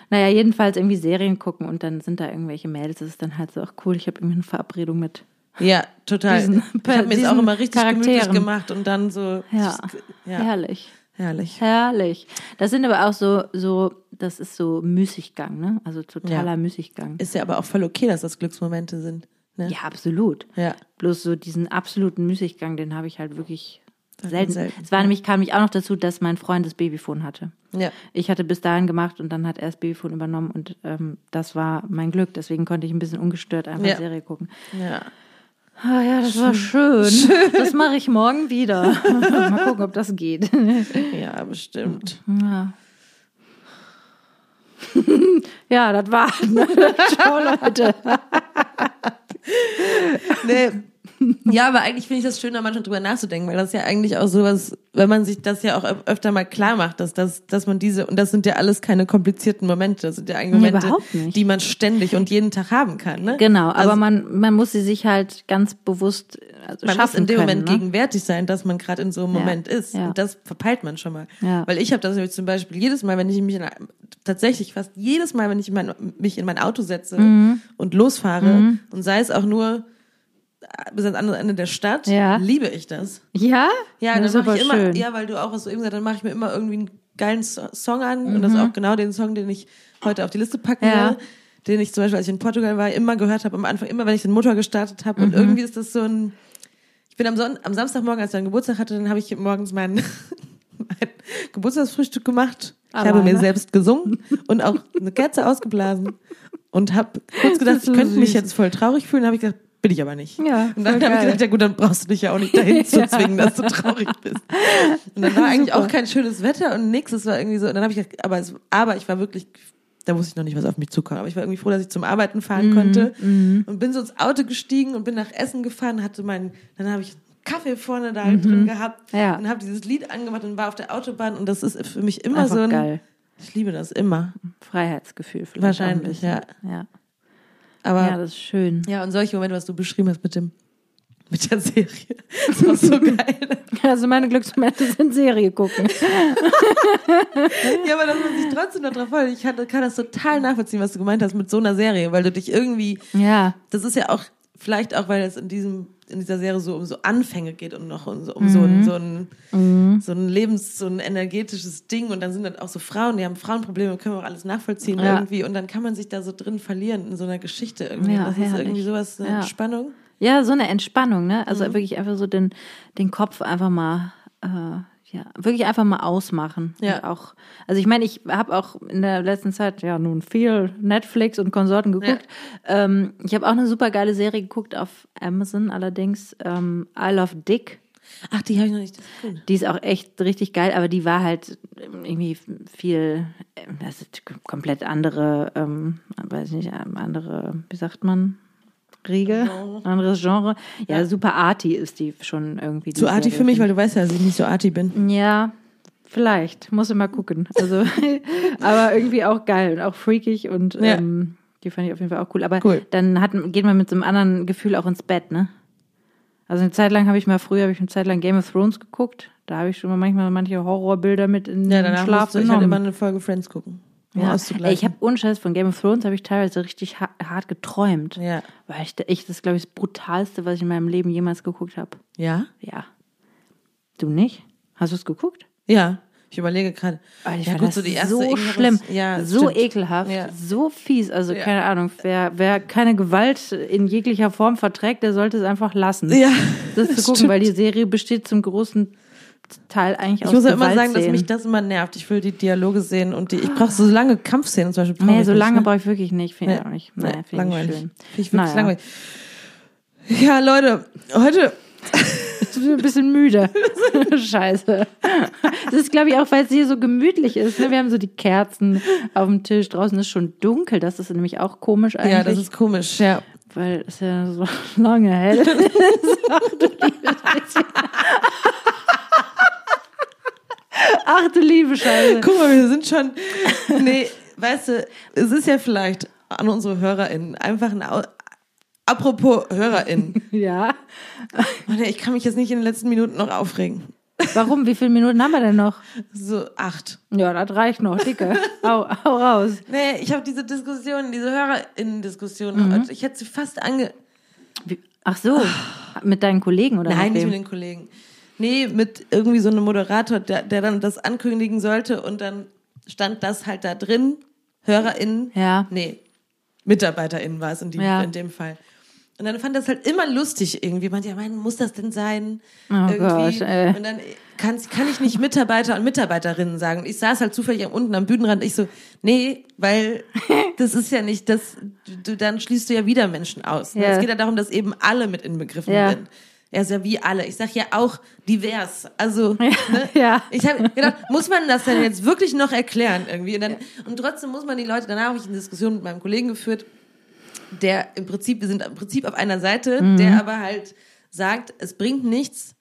Naja, jedenfalls irgendwie Serien gucken und dann sind da irgendwelche Mädels. Das ist dann halt so, ach cool, ich habe irgendwie eine Verabredung mit. Ja, total. Diesen, ich habe mir das auch immer richtig Charakteren. gemütlich gemacht und dann so. Ja, ja. herrlich. Herrlich. Herrlich. Das sind aber auch so, so, das ist so Müßiggang, ne? Also totaler ja. Müßiggang. Ist ja aber auch voll okay, dass das Glücksmomente sind. Ne? Ja, absolut. Ja. Bloß so diesen absoluten Müßiggang, den habe ich halt wirklich Selten. selten. Es war nämlich, kam mich auch noch dazu, dass mein Freund das Babyphone hatte. Ja. Ich hatte bis dahin gemacht und dann hat er das Babyphone übernommen und ähm, das war mein Glück. Deswegen konnte ich ein bisschen ungestört einfach ja. Serie gucken. Ja. Ah ja, das war schön. Das mache ich morgen wieder. Mal gucken, ob das geht. Ja, bestimmt. Ja. Ja, das war. Ciao, Leute. Nee. Ja, aber eigentlich finde ich das schön, da manchmal drüber nachzudenken, weil das ja eigentlich auch sowas, wenn man sich das ja auch öf- öfter mal klar macht, dass, dass, dass man diese, und das sind ja alles keine komplizierten Momente, das sind ja eigentlich Nee, Momente, nicht. die man ständig und jeden Tag haben kann. Ne? Genau, aber Also- man, man muss sie sich halt ganz bewusst also man muss schaffen in dem können, Moment ne? gegenwärtig sein, dass man gerade in so einem Ja, Moment ist. ja. Und das verpeilt man schon mal. Ja. Weil ich habe das nämlich zum Beispiel jedes Mal, wenn ich mich in, tatsächlich fast jedes Mal, wenn ich in mein, mich in mein Auto setze Mhm. und losfahre und sei es auch nur bis ans andere Ende der Stadt, Ja. liebe ich das. Ja? Ja, das dann mache ich immer, schön. ja, weil du auch hast so eben gesagt, dann mache ich mir immer irgendwie einen geilen So- Song an und das ist auch genau den Song, den ich heute auf die Liste packen Mhm. Ja. werde, den ich zum Beispiel, als ich in Portugal war, immer gehört habe am Anfang, immer wenn ich den Motor gestartet habe und Mhm. irgendwie ist das so ein, ich bin am, Son am Samstagmorgen, als ich dann Geburtstag hatte, dann habe ich morgens mein, mein Geburtstagsfrühstück gemacht. Ich habe mir selbst gesungen und auch eine Kerze ausgeblasen und habe kurz gedacht, so ich könnte mich jetzt voll traurig fühlen, habe ich gesagt, bin ich aber nicht. Ja, und dann habe ich gedacht, ja gut, dann brauchst du dich ja auch nicht dahin zu Ja. zwingen, dass du traurig bist. Und dann war eigentlich auch kein schönes Wetter und nix. Es war irgendwie so. Und dann habe ich gesagt, aber, es, aber ich war wirklich, da wusste ich noch nicht, was auf mich zukommt. Aber ich war irgendwie froh, dass ich zum Arbeiten fahren Mhm, konnte und bin so ins Auto gestiegen und bin nach Essen gefahren, hatte meinen, dann habe ich Kaffee vorne da halt drin gehabt Mhm. Ja. und habe dieses Lied angemacht und war auf der Autobahn und das ist für mich immer Einfach so ein, geil. ich liebe das immer. Freiheitsgefühl vielleicht Wahrscheinlich, bisschen. Ja. Aber ja, das ist schön. ja, und solche Momente, was du beschrieben hast mit dem, mit der Serie, das war so geil. Also meine Glücksmomente sind Serie gucken. Ja, aber dass man sich trotzdem noch drauf freut. Ich kann, kann das total nachvollziehen, was du gemeint hast mit so einer Serie, weil du dich irgendwie, Ja. das ist ja auch, vielleicht auch, weil es in diesem, in dieser Serie so um so Anfänge geht und noch um so, um so, ein, so ein, so ein Lebens-, so ein energetisches Ding und dann sind dann auch so Frauen, die haben Frauenprobleme, können wir auch alles nachvollziehen Ja. irgendwie und dann kann man sich da so drin verlieren in so einer Geschichte irgendwie. Ja, das ist herrlich. irgendwie sowas, eine Ja. Entspannung. Ja, so eine Entspannung, ne? Mhm. Also wirklich einfach so den, den Kopf einfach mal, äh, ja, wirklich einfach mal ausmachen. Ja. Und auch, also ich meine, ich habe auch in der letzten Zeit ja nun viel Netflix und Konsorten geguckt. Ähm, ich habe auch eine super geile Serie geguckt auf Amazon, allerdings ähm, I Love Dick. Ach, die habe ich noch nicht gesehen. Die ist auch echt richtig geil, aber die war halt irgendwie viel, ähm, das ist komplett andere, ähm, weiß nicht, ähm, andere, wie sagt man, Riege, anderes Genre. Ja, super arty ist die schon irgendwie. Zu arty Serie, für mich, weil du weißt ja, dass ich nicht so arty bin. ja, vielleicht. Muss immer gucken. Also, aber irgendwie auch geil und auch freakig und Ja. ähm, die fand ich auf jeden Fall auch cool. Aber Cool. dann hat, geht man mit so einem anderen Gefühl auch ins Bett, ne? Also eine Zeit lang habe ich mal, früher habe ich eine Zeit lang Game of Thrones geguckt. Da habe ich schon mal manchmal manche Horrorbilder mit in Ja, den danach Schlaf musste ich halt genommen. immer eine Folge Friends gucken. Ja. Ey, ich habe ohne Scheiß von Game of Thrones habe ich teilweise richtig ha hart geträumt. ja. Weil ich, ich das glaube ich das brutalste, was ich in meinem Leben jemals geguckt habe. Ja? Ja. Du nicht? Hast du es geguckt? Ja. Ich überlege gerade. Ich ja, gut, das so die erste so schlimm, Ja, so stimmt. ekelhaft, Ja. so fies. Also Ja. keine Ahnung, wer, wer keine Gewalt in jeglicher Form verträgt, der sollte es einfach lassen. Ja, das zu gucken, stimmt. weil die Serie besteht zum großen Teil eigentlich Ich aus muss ja immer sagen, dass mich das immer nervt. Ich will die Dialoge sehen und die. Ich brauche so lange Kampfszenen zum Beispiel. Nee, ich so lange ne? brauche ich wirklich nicht. Finde ich Nee, auch nicht. nee, ich langweilig. nicht schön. Finde ich wirklich Naja. langweilig. Ja, Leute, heute. Ich bin ein bisschen müde. Scheiße. Das ist, glaube ich, auch, weil es hier so gemütlich ist. Ne? Wir haben so die Kerzen auf dem Tisch. Draußen ist schon dunkel. Das ist nämlich auch komisch eigentlich. Ja, das ist komisch. Ja. weil es ja so lange hell ist. Ach du. Ach du liebe Scheiße. Guck mal, wir sind schon. Nee, weißt du, es ist ja vielleicht an unsere HörerInnen einfach ein. Au Apropos HörerInnen. Ja. Mann, ich kann mich jetzt nicht in den letzten Minuten noch aufregen. Warum? Wie viele Minuten haben wir denn noch? So acht. Ja, das reicht noch, dicke. Hau, hau raus. Nee, ich habe diese Diskussion, diese HörerInnen-Diskussion, Mhm. ich hätte sie fast ange... Wie, ach so, mit deinen Kollegen oder Nein, nicht mit den Kollegen. Nee, mit irgendwie so einem Moderator, der, der dann das ankündigen sollte und dann stand das halt da drin, HörerInnen. Ja. Nee, MitarbeiterInnen war es in, die, Ja. in dem Fall. Und dann fand das halt immer lustig irgendwie. Man ja, mein, muss das denn sein? Oh irgendwie. Gott, ey. Und dann kann, kann ich nicht Mitarbeiter und Mitarbeiterinnen sagen. Und ich saß halt zufällig unten am Bühnenrand. Ich so, nee, weil das ist ja nicht, das, du, dann schließt du ja wieder Menschen aus. Ne? Ja. Es geht ja darum, dass eben alle mit inbegriffen Ja. sind. Er ist ja wie alle. Ich sag ja auch divers. Also, ne? Ja. Ich habe gedacht, muss man das denn jetzt wirklich noch erklären irgendwie? Und, dann, und trotzdem muss man die Leute, danach habe ich eine Diskussion mit meinem Kollegen geführt, der im Prinzip, wir sind im Prinzip auf einer Seite, Mhm. der aber halt sagt, es bringt nichts,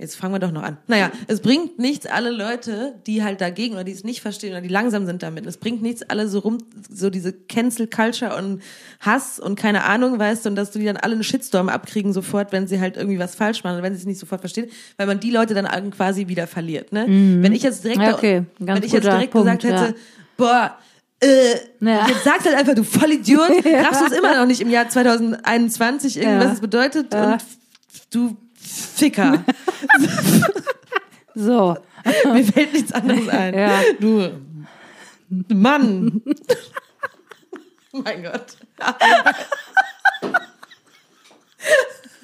Jetzt fangen wir doch noch an. Naja, es bringt nichts, alle Leute, die halt dagegen oder die es nicht verstehen oder die langsam sind damit. Es bringt nichts, alle so rum, so diese Cancel Culture und Hass und keine Ahnung, weißt du, und dass du die dann alle einen Shitstorm abkriegen sofort, wenn sie halt irgendwie was falsch machen oder wenn sie es nicht sofort verstehen, weil man die Leute dann quasi wieder verliert, ne? Wenn ich jetzt direkt, Mhm. Ja, okay. Wenn ich jetzt direkt Punkt, gesagt hätte, ja. boah, äh, Ja. jetzt sag's halt einfach, du Vollidiot, raffst du es immer noch nicht im Jahr 2021 irgendwie, Ja. was es bedeutet Ja. und du Ficker. So. Mir fällt nichts anderes ein. Ja. Du Mann. mein Gott.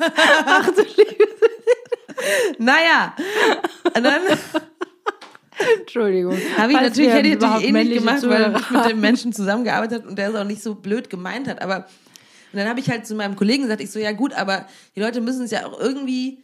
Ach du Liebe. Naja. Und dann Entschuldigung. habe ich natürlich hätte ich eh nicht männliche gemacht, weil Zuhörer ich mit dem Menschen zusammengearbeitet habe und der es auch nicht so blöd gemeint hat. Aber und dann habe ich halt zu meinem Kollegen gesagt, ich so, ja gut, aber die Leute müssen es ja auch irgendwie.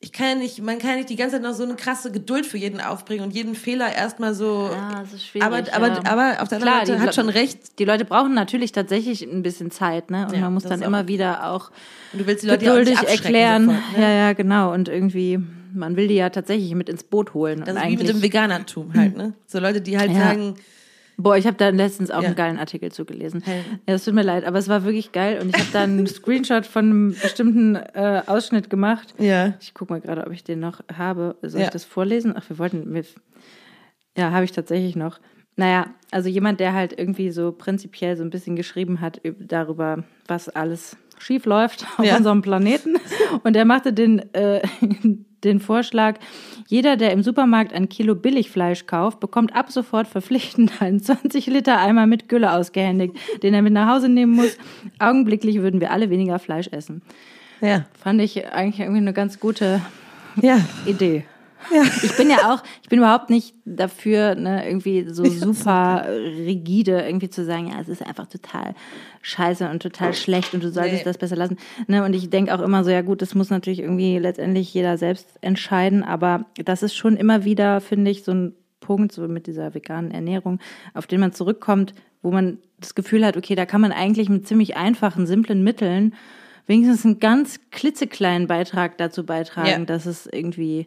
Ich kann ja nicht, man kann ja nicht die ganze Zeit noch so eine krasse Geduld für jeden aufbringen und jeden Fehler erstmal so. Ja, das ist schwierig. aber, aber, ja. aber auf der anderen Seite hat Le- schon recht. Die Leute brauchen natürlich tatsächlich ein bisschen Zeit, ne? Und Ja, man muss dann immer wieder auch Und du willst die Leute geduldig erklären. Sofort, ne? Ja, ja, genau. Und irgendwie, man will die ja tatsächlich mit ins Boot holen. Das und ist wie mit eigentlich, dem Veganertum halt, ne? So Leute, die halt sagen, Boah, ich habe da letztens auch Ja. einen geilen Artikel zugelesen. Hey. Ja, es tut mir leid, aber es war wirklich geil und ich habe da einen Screenshot von einem bestimmten äh, Ausschnitt gemacht. ja, Ich guck mal gerade, ob ich den noch habe. Soll Ja. ich das vorlesen? Ach, wir wollten. Wir, ja, habe ich tatsächlich noch. Naja, also jemand, der halt irgendwie so prinzipiell so ein bisschen geschrieben hat üb- darüber, was alles schief läuft auf Ja. unserem Planeten. Und er machte den, äh, den Vorschlag, jeder, der im Supermarkt ein Kilo Billigfleisch kauft, bekommt ab sofort verpflichtend einen 20 Liter Eimer mit Gülle ausgehändigt, den er mit nach Hause nehmen muss. Augenblicklich würden wir alle weniger Fleisch essen. ja, Fand ich eigentlich irgendwie eine ganz gute ja. Idee. Ja. Ich bin ja auch, ich bin überhaupt nicht dafür, ne, irgendwie so super rigide irgendwie zu sagen, ja, es ist einfach total scheiße und total schlecht und du solltest Nee. das besser lassen. Ne, und ich denke auch immer so, ja gut, das muss natürlich irgendwie letztendlich jeder selbst entscheiden, aber das ist schon immer wieder, finde ich, so ein Punkt, so mit dieser veganen Ernährung, auf den man zurückkommt, wo man das Gefühl hat, okay, da kann man eigentlich mit ziemlich einfachen, simplen Mitteln wenigstens einen ganz klitzekleinen Beitrag dazu beitragen, Ja. dass es irgendwie,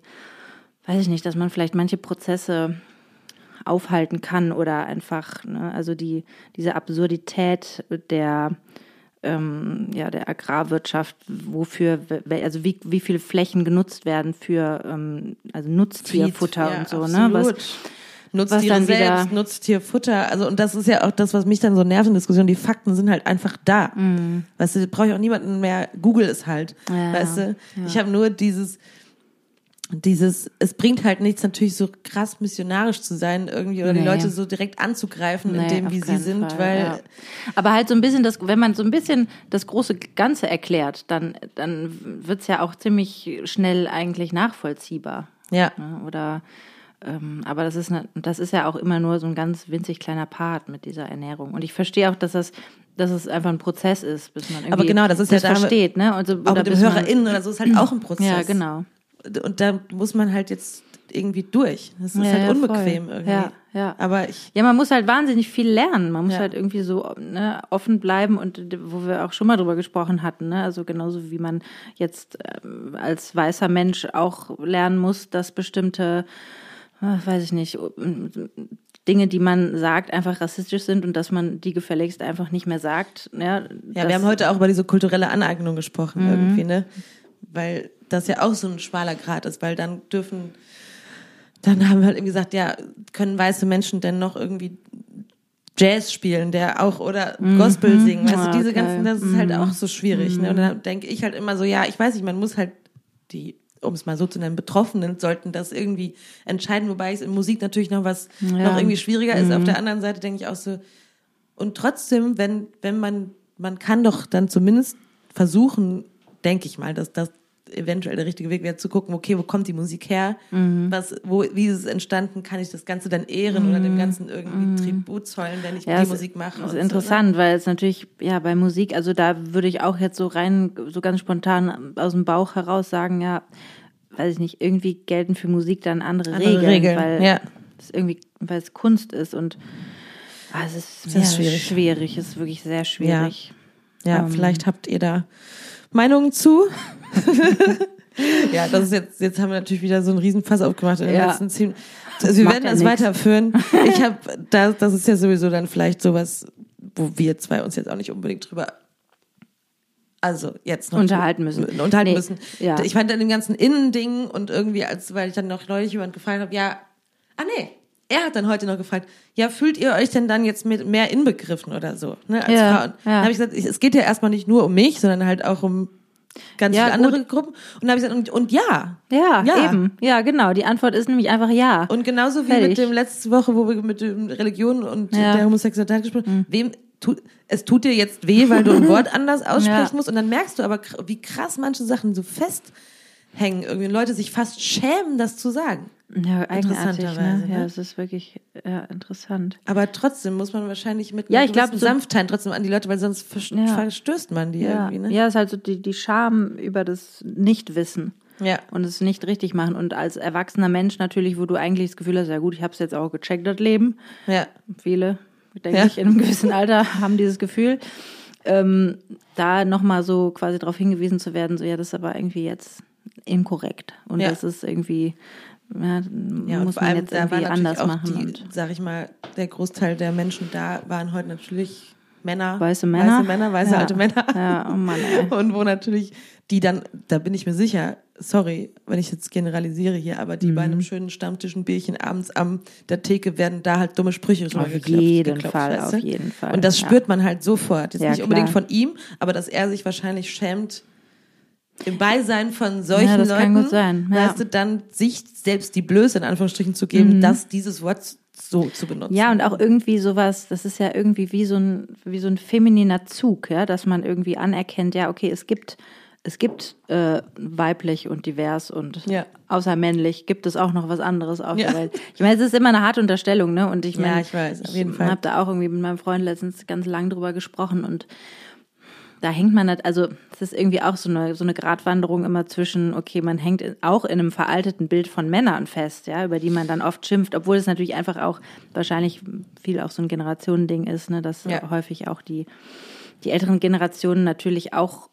weiß ich nicht, dass man vielleicht manche Prozesse aufhalten kann oder einfach, ne, also die, diese Absurdität der, ähm, ja, der Agrarwirtschaft, wofür, also wie, wie viele Flächen genutzt werden für, ähm, also Nutztierfutter Ja, und so, absolut. ne, was, Nutztiere dann wieder- selbst, Nutztierfutter. Also, und das ist ja auch das, was mich dann so nervt in Diskussionen. Die Fakten sind halt einfach da. Weißt du, brauche ich auch niemanden mehr. Google es halt. Ja, weißt du? ja. Ich habe nur dieses, dieses, es bringt halt nichts, natürlich so krass missionarisch zu sein irgendwie oder die Nee. Leute so direkt anzugreifen in Nee, dem, auf wie sie sind, Fall, weil ja. Aber halt so ein bisschen das, wenn man so ein bisschen das große Ganze erklärt, dann, dann wird's ja auch ziemlich schnell eigentlich nachvollziehbar. ja, Ne? Oder ähm, aber das ist ne, das ist ja auch immer nur so ein ganz winzig kleiner Part mit dieser Ernährung. Und ich verstehe auch, dass das dass es einfach ein Prozess ist, bis man irgendwie Aber genau, das ist ja das wir- versteht, ne? Und so, auch oder mit dem HörerInnen oder so ist halt auch ein Prozess. Ja, genau. Und da muss man halt jetzt irgendwie durch. Das ist Ja, halt ja, unbequem voll. irgendwie. Ja, ja. Aber ich, Ja, man muss halt wahnsinnig viel lernen. Man muss halt irgendwie so ne, offen bleiben und wo wir auch schon mal drüber gesprochen hatten. Ne? Also genauso wie man jetzt ähm, als weißer Mensch auch lernen muss, dass bestimmte, äh, weiß ich nicht, Dinge, die man sagt, einfach rassistisch sind und dass man die gefälligst einfach nicht mehr sagt. Ja, Ja, wir haben heute auch über diese kulturelle Aneignung gesprochen Mhm. irgendwie, ne? Weil das ja auch so ein schmaler Grad ist, weil dann dürfen, dann haben wir halt eben gesagt, ja, können weiße Menschen denn noch irgendwie Jazz spielen, der auch oder Gospel singen, weißt Ah, du, diese okay. ganzen, das ist halt auch so schwierig, ne? Und dann denke ich halt immer so, ja, ich weiß nicht, man muss halt die um es mal so zu nennen, Betroffenen sollten das irgendwie entscheiden, wobei es in Musik natürlich noch was Ja. noch irgendwie schwieriger ist. Auf der anderen Seite denke ich auch so, und trotzdem, wenn, wenn man, man kann doch dann zumindest versuchen, denke ich mal, dass das eventuell der richtige Weg wäre, zu gucken, okay, wo kommt die Musik her? Mhm. Was, wo, wie ist es entstanden? Kann ich das Ganze dann ehren oder dem Ganzen irgendwie Tribut zollen, wenn ich Mhm. Ja, die Musik mache? Das ist interessant, weil es natürlich, ja, bei Musik, also da würde ich auch jetzt so rein, so ganz spontan aus dem Bauch heraus sagen, ja, weiß ich nicht, irgendwie gelten für Musik dann andere, Andere Regeln, Regeln, weil ja. es irgendwie, weil es Kunst ist und ah, es ist, ja, ist schwierig. schwierig, es ist wirklich sehr schwierig. So. Ja, Ähm. vielleicht habt ihr da Meinungen zu. ja, das ist jetzt, jetzt haben wir natürlich wieder so einen Riesen-Fass aufgemacht in den Ja. letzten zehn. Also wir Macht werden ja das nix. weiterführen. Ich habe, da, das ist ja sowieso dann vielleicht sowas, wo wir zwei uns jetzt auch nicht unbedingt drüber also jetzt noch Unterhalten müssen. Unterhalten Nee, müssen. ja. Ich fand dann dem ganzen Innending und irgendwie, als weil ich dann noch neulich jemand gefragt habe, ja, ah nee, er hat dann heute noch gefragt, ja, fühlt ihr euch denn dann jetzt mit mehr inbegriffen oder so, ne, als Ja, Frauen? ja. Dann habe ich gesagt, es geht ja erstmal nicht nur um mich, sondern halt auch um ganz Ja, viele gut. andere Gruppen. Und dann habe ich gesagt, und, und ja. Ja, Ja. eben. Ja, genau. Die Antwort ist nämlich einfach ja. Und genauso wie Fertig. mit dem letzte Woche, wo wir mit dem Religion und Ja. Mhm. der Homosexualität gesprochen haben, wem tut, es tut dir jetzt weh, weil du ein Wort anders aussprechen Ja. musst und dann merkst du aber, wie krass manche Sachen so festhängen, irgendwie Leute sich fast schämen, das zu sagen. Ja, eigenartig. Ne? Ja, ne? es ist wirklich ja, interessant. Aber trotzdem muss man wahrscheinlich mit Ja, ich glaub, so- Sanftheit trotzdem an die Leute, weil sonst Ja. verstößt man die Ja, irgendwie, ne? ja, ist halt so die, die Scham über das Nichtwissen. Ja. und es nicht richtig machen. Und als erwachsener Mensch natürlich, wo du eigentlich das Gefühl hast, ja gut, ich habe es jetzt auch gecheckt, das Leben. Ja. Viele, denke Ja. ich, in einem gewissen Alter haben dieses Gefühl. Ähm, da nochmal so quasi darauf hingewiesen zu werden, so ja, das ist aber irgendwie jetzt inkorrekt. Und Ja. das ist irgendwie, ja, Ja, muss man jetzt irgendwie anders machen. die, und sag ich mal, der Großteil der Menschen da waren heute natürlich Männer. Weiße Männer. Weiße Männer, weiße Ja. alte Männer. Ja, oh Mann, ey. Und wo natürlich die dann, da bin ich mir sicher, sorry, wenn ich jetzt generalisiere hier, aber die Mhm. bei einem schönen Stammtisch ein Bierchen abends am der Theke werden da halt dumme Sprüche drüber Auf geklopft, jeden geklopft, Fall, weißt auf du? jeden Fall, Und das ja. spürt man halt sofort. Jetzt Ja, nicht unbedingt klar. von ihm, aber dass er sich wahrscheinlich schämt, im Beisein von solchen Ja, das Leuten, kann gut sein, ja. Mhm. weißt du, dann sich selbst die Blöße in Anführungsstrichen zu geben, dass dieses Wort so zu benutzen. Ja, und auch irgendwie sowas, das ist ja irgendwie wie so ein, wie so ein femininer Zug, ja, dass man irgendwie anerkennt, ja, okay, es gibt, es gibt äh, weiblich und divers und Ja. außer männlich gibt es auch noch was anderes auf Ja. der Welt. Ich meine, es ist immer eine harte Unterstellung, ne? Und ich Ja, meine, ich weiß, auf jeden Fall. habe da auch irgendwie mit meinem Freund letztens ganz lang drüber gesprochen und da hängt man halt, also es ist irgendwie auch so eine, so eine Gratwanderung immer zwischen, okay, man hängt auch in einem veralteten Bild von Männern fest, ja, über die man dann oft schimpft, obwohl es natürlich einfach auch wahrscheinlich viel auch so ein Generationending ist, ne, dass Ja. häufig auch die, die älteren Generationen natürlich auch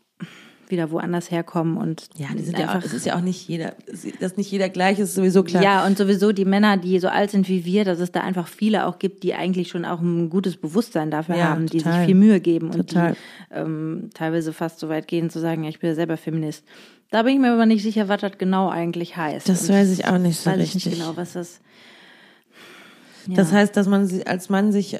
wieder woanders herkommen und Ja, die sind ja auch, einfach es ist ja auch nicht jeder, dass nicht jeder gleich ist, sowieso klar. ja, und sowieso die Männer, die so alt sind wie wir, dass es da einfach viele auch gibt, die eigentlich schon auch ein gutes Bewusstsein dafür Ja, haben, die sich total. viel Mühe geben und Total. die ähm, teilweise fast so weit gehen zu sagen, ja, ich bin ja selber Feminist. Da bin ich mir aber nicht sicher, was das genau eigentlich heißt. Das Und weiß ich auch nicht so weiß ich richtig. nicht genau, was das. Ja. Das heißt, dass man als Mann sich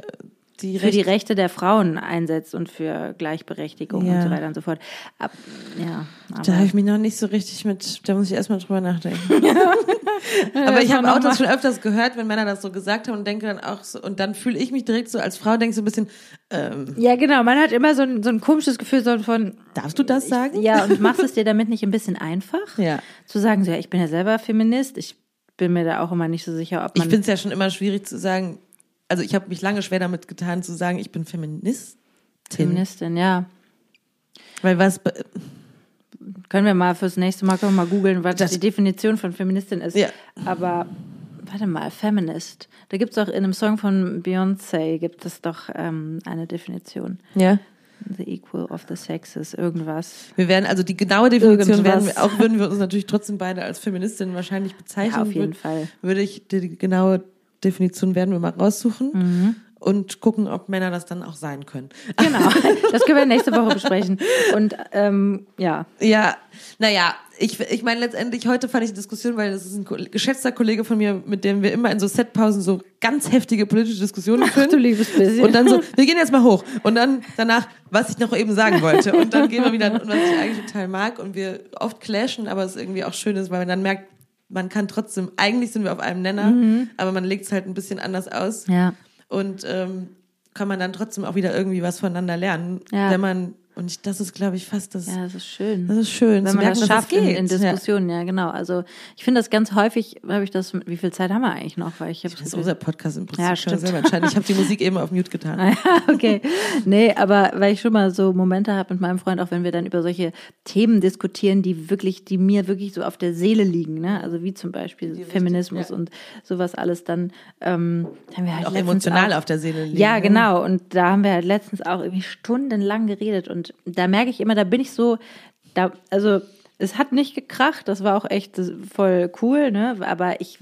die für die Rechte, der Frauen einsetzt und für Gleichberechtigung Ja. und so weiter und so fort. Ab, ja, da habe ich mich noch nicht so richtig mit, da muss ich erstmal drüber nachdenken. Aber ich habe auch das schon öfters gehört, wenn Männer das so gesagt haben und denke dann auch so, und dann fühle ich mich direkt so als Frau, denke so ein bisschen, ähm, ja, genau. Man hat immer so ein, so ein komisches Gefühl so von, darfst du das sagen? Ja, und machst es dir damit nicht ein bisschen einfach? Ja. Zu sagen, so, ja, ich bin ja selber Feminist. Ich bin mir da auch immer nicht so sicher, ob Ich man. finde es ja schon immer schwierig zu sagen, also ich habe mich lange schwer damit getan zu sagen, ich bin Feministin. Feministin, ja. Weil was, Können wir mal fürs nächste Mal, können wir mal googeln, was Das- die Definition von Feministin ist. Ja. Aber, warte mal, Feminist. Da gibt es auch in einem Song von Beyoncé, gibt es doch ähm, eine Definition. ja. The equal of the sexes, irgendwas. Wir werden, also die genaue Definition werden wir, auch würden wir uns natürlich trotzdem beide als Feministinnen wahrscheinlich bezeichnen. Ja, auf jeden würd- Fall. Würde ich, die genaue Definition werden wir mal raussuchen Mhm. und gucken, ob Männer das dann auch sein können. Genau. Das können wir nächste Woche besprechen. Und ähm, ja, Ja, naja, ich, ich meine letztendlich, heute fand ich die Diskussion, weil das ist ein geschätzter Kollege von mir, mit dem wir immer in so Setpausen so ganz heftige politische Diskussionen führen. du liebes bisschen. Und dann so, wir gehen jetzt mal hoch. Und dann danach, was ich noch eben sagen wollte. Und dann gehen wir wieder, und was ich eigentlich total mag. Und wir oft clashen, aber es irgendwie auch schön ist, weil man dann merkt, man kann trotzdem, eigentlich sind wir auf einem Nenner, aber man legt es halt ein bisschen anders aus. ja. Und ähm, kann man dann trotzdem auch wieder irgendwie was voneinander lernen, Ja. wenn man Und ich, das ist, glaube ich, fast das. Ja, das ist schön. Das ist schön. Wenn man merken, das schafft es in, geht. in Diskussionen, ja. genau. Also ich finde das ganz häufig, habe ich das, wie viel Zeit haben wir eigentlich noch? Weil ich habe Das ist unser Podcast im Prinzip. Ja, stimmt. selber entscheiden. Ich habe die Musik eben auf Mute getan. Ja, okay. Nee, aber weil ich schon mal so Momente habe mit meinem Freund, auch wenn wir dann über solche Themen diskutieren, die wirklich, die mir wirklich so auf der Seele liegen, ne? Also wie zum Beispiel Feminismus ja. und sowas alles, dann ähm, haben wir halt Auch emotional auch, auf der Seele liegen. Ja, ne? genau. Und da haben wir halt letztens auch irgendwie stundenlang geredet. Und da merke ich immer, da bin ich so, da, also es hat nicht gekracht, das war auch echt voll cool, ne? Aber ich,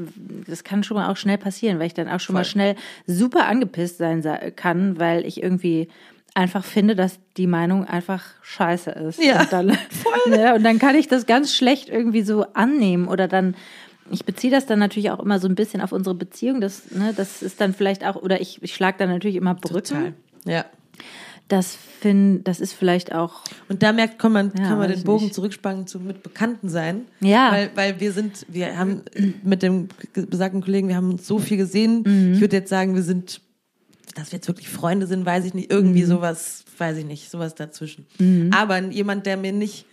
das kann schon mal auch schnell passieren, weil ich dann auch schon mal Voll. schnell super angepisst sein kann, weil ich irgendwie einfach finde, dass die Meinung einfach scheiße ist. Ja, und dann, ne, und dann kann ich das ganz schlecht irgendwie so annehmen oder dann ich beziehe das dann natürlich auch immer so ein bisschen auf unsere Beziehung. Das, ne, das ist dann vielleicht auch, oder ich, ich schlage dann natürlich immer Brücken. Total. Ja. Das finde, das ist vielleicht auch, Und da merkt, kann man, Ja, kann man den Bogen nicht. zurückspannen zu mit Bekannten sein. Ja. Weil, weil wir sind, wir haben mit dem besagten Kollegen, wir haben uns so viel gesehen. Mhm. Ich würde jetzt sagen, wir sind, dass wir jetzt wirklich Freunde sind, weiß ich nicht. Irgendwie Mhm. sowas, weiß ich nicht, sowas dazwischen. Aber jemand, der mir nicht,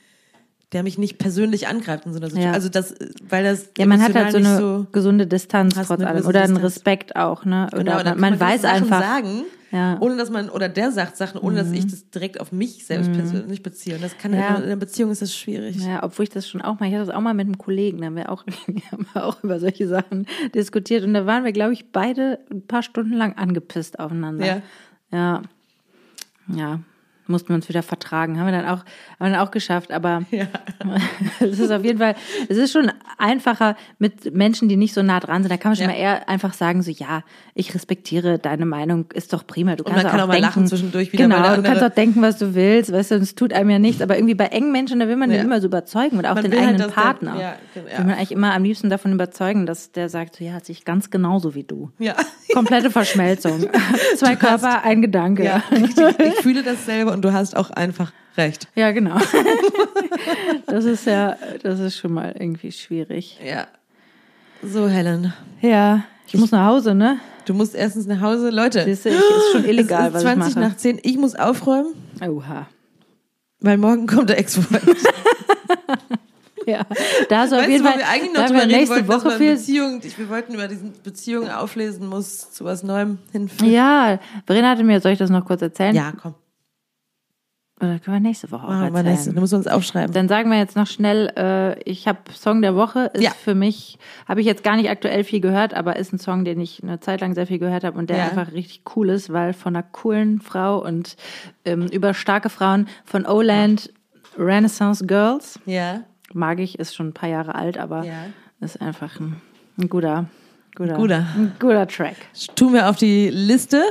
der mich nicht persönlich angreift in so einer Situation. Ja. Also das, weil das ja, man hat halt so eine nicht gesunde Distanz trotz eine allem. gewisse Oder einen. Respekt auch, ne? Oder Genau, man, man weiß einfach. sagen, Ja. Mhm. ohne dass man, oder der sagt Sachen, ohne dass ich das direkt auf mich selbst persönlich beziehe. Und das kann Ja. in einer Beziehung ist das schwierig. Ja, obwohl ich das schon auch mal, ich hatte das auch mal mit einem Kollegen, da haben wir auch, wir haben auch über solche Sachen diskutiert und da waren wir, glaube ich, beide ein paar Stunden lang angepisst aufeinander. Ja. Ja. Ja. Mussten wir uns wieder vertragen. Haben wir dann auch, haben wir dann auch geschafft, aber Ja. es ist auf jeden Fall, es ist schon einfacher mit Menschen, die nicht so nah dran sind. Da kann man schon Ja. mal eher einfach sagen, so, ja, ich respektiere deine Meinung, ist doch prima. Du kannst kann auch mal denken, lachen zwischendurch wieder, Genau, du kannst auch denken, was du willst, weißt du, es tut einem ja nichts. Aber irgendwie bei engen Menschen, da will man Ja. den immer so überzeugen und auch Man den halt, eigenen der- Partner. ja, genau, ja. Will man eigentlich immer am liebsten davon überzeugen, dass der sagt, so, ja, hat sich ganz genauso wie du. Ja. Komplette Verschmelzung. Zwei Körper, ein Gedanke. Ja, richtig. Ich fühle das selber und du hast auch einfach recht. Ja, genau. Das ist ja, das ist schon mal irgendwie schwierig. Ja. So, Helen. Ja, ich muss nach Hause, ne? Du musst erstens nach Hause. Leute, Siehst du, ich, ist schon illegal, es was ist ich 20 mache. nach 10. Ich muss aufräumen, Oha. weil morgen kommt der Ex-Freund. Ja, da auf jeden Fall, wir eigentlich noch drüber reden nächste wollten, dass Woche man viel. Beziehungen, ich, wir wollten über diesen Beziehungen auflesen muss, zu was Neuem hinführen. Ja, Verena hatte mir, soll ich das noch kurz erzählen? Ja, komm. Oder können wir nächste Woche auch Machen wir erzählen? nächste. Du musst uns aufschreiben. Dann sagen wir jetzt noch schnell, äh, ich habe Song der Woche, ist Ja. für mich, habe ich jetzt gar nicht aktuell viel gehört, aber ist ein Song, den ich eine Zeit lang sehr viel gehört habe und der Ja. einfach richtig cool ist, weil von einer coolen Frau und ähm, über starke Frauen von Oland Renaissance Girls, Ja. mag ich, ist schon ein paar Jahre alt, aber Ja. ist einfach ein, ein guter, guter, Guter. guter Track. tun wir auf die Liste.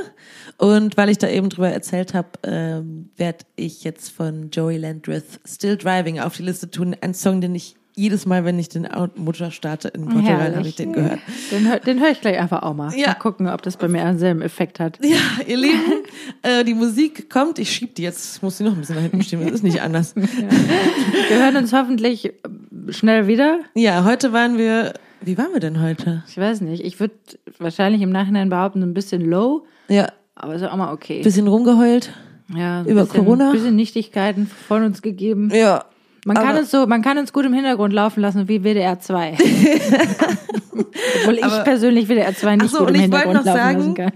Und weil ich da eben drüber erzählt habe, ähm, werde ich jetzt von Joey Landreth Still Driving auf die Liste tun. Ein Song, den ich jedes Mal, wenn ich den Motor starte in Portugal, habe ich den gehört. Den, hör- den höre ich gleich einfach auch mal. Ja. Mal gucken, ob das bei mir denselben Effekt hat. Ja, ihr Lieben, äh, die Musik kommt. Ich schieb die jetzt. Muss die noch ein bisschen nach hinten schieben. Das ist nicht anders. Wir hören uns hoffentlich äh, schnell wieder. Ja, heute waren wir. Wie waren wir denn heute? Ich weiß nicht. Ich würde wahrscheinlich im Nachhinein behaupten, ein bisschen low, Ja, aber ist auch mal okay. bisschen rumgeheult. ja, über bisschen, Corona? Ein bisschen Nichtigkeiten von uns gegeben. Ja. Man kann uns so, man kann uns gut im Hintergrund laufen lassen wie WDR 2. Obwohl ich Aber- persönlich WDR 2 nicht so, gut und im ich wollte Hintergrund noch laufen sagen, lassen kann.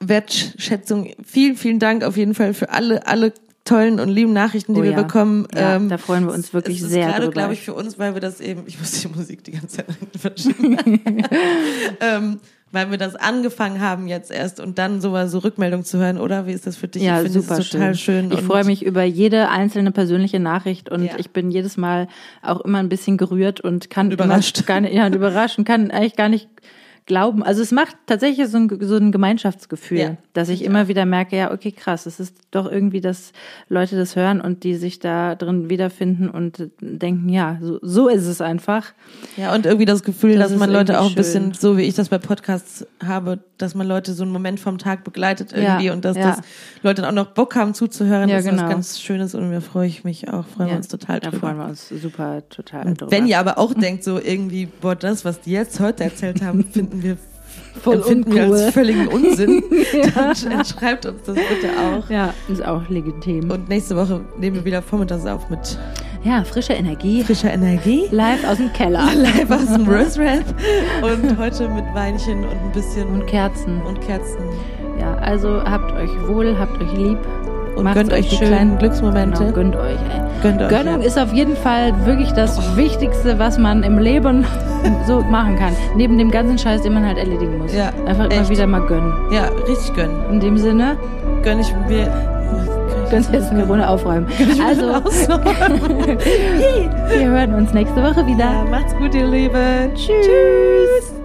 Wertschätzung. Vielen, vielen Dank auf jeden Fall für alle, alle tollen und lieben Nachrichten, die Oh wir ja. bekommen. Ja, Ähm, da freuen wir uns wirklich es ist sehr gerade, glaube ich, für uns, weil wir das eben, ich muss die Musik die ganze Zeit verschieben, ähm, weil wir das angefangen haben jetzt erst und dann sowas so Rückmeldung zu hören, oder? Wie ist das für dich? Ja, ich finde super es total schön. Ich und- freue mich über jede einzelne persönliche Nachricht und Ja. ich bin jedes Mal auch immer ein bisschen gerührt und kann überrascht. Immer gar nicht, ja, und überrascht und kann eigentlich gar nicht glauben. Also es macht tatsächlich so ein, so ein Gemeinschaftsgefühl, Ja, dass ich immer wieder merke, ja, okay, krass, es ist doch irgendwie, dass Leute das hören und die sich da drin wiederfinden und denken, ja, so, so ist es einfach. Ja, und irgendwie das Gefühl, Das dass man ist Leute auch ein bisschen, so wie ich das bei Podcasts habe, dass man Leute so einen Moment vom Tag begleitet Ja, irgendwie und dass ja. das Leute dann auch noch Bock haben zuzuhören, Ja, das ist genau. was ganz Schönes und da freue ich mich auch, freuen wir uns total da drüber. freuen wir uns super, total drüber. wenn ihr aber auch denkt, so irgendwie, boah, das, was die jetzt heute erzählt haben, finden wir Voll empfinden wir uncool. als völligen Unsinn, Ja. dann schreibt uns das bitte auch. Ja, ist auch legitim. Und nächste Woche nehmen wir wieder vormittags auf mit ja, frische Energie. frischer Energie. Live aus dem Keller. Live aus dem Rose Rap. Und heute mit Weinchen und ein bisschen Und Kerzen. und Kerzen. Ja, also habt euch wohl, habt euch lieb. Und Macht's gönnt euch die schön. kleinen Glücksmomente. Genau, gönnt euch. Ey. Gönnt euch. Gönnung ja. ist auf jeden Fall wirklich das Wichtigste, was man im Leben so machen kann. Neben dem ganzen Scheiß, den man halt erledigen muss. Ja, Einfach immer echt. wieder mal gönnen. Ja, richtig gönnen. In dem Sinne, Gönn ich mir. gönnst jetzt eine Runde aufräumen. Also, wir hören uns nächste Woche wieder. ja, macht's gut, ihr Lieben. Tschüss.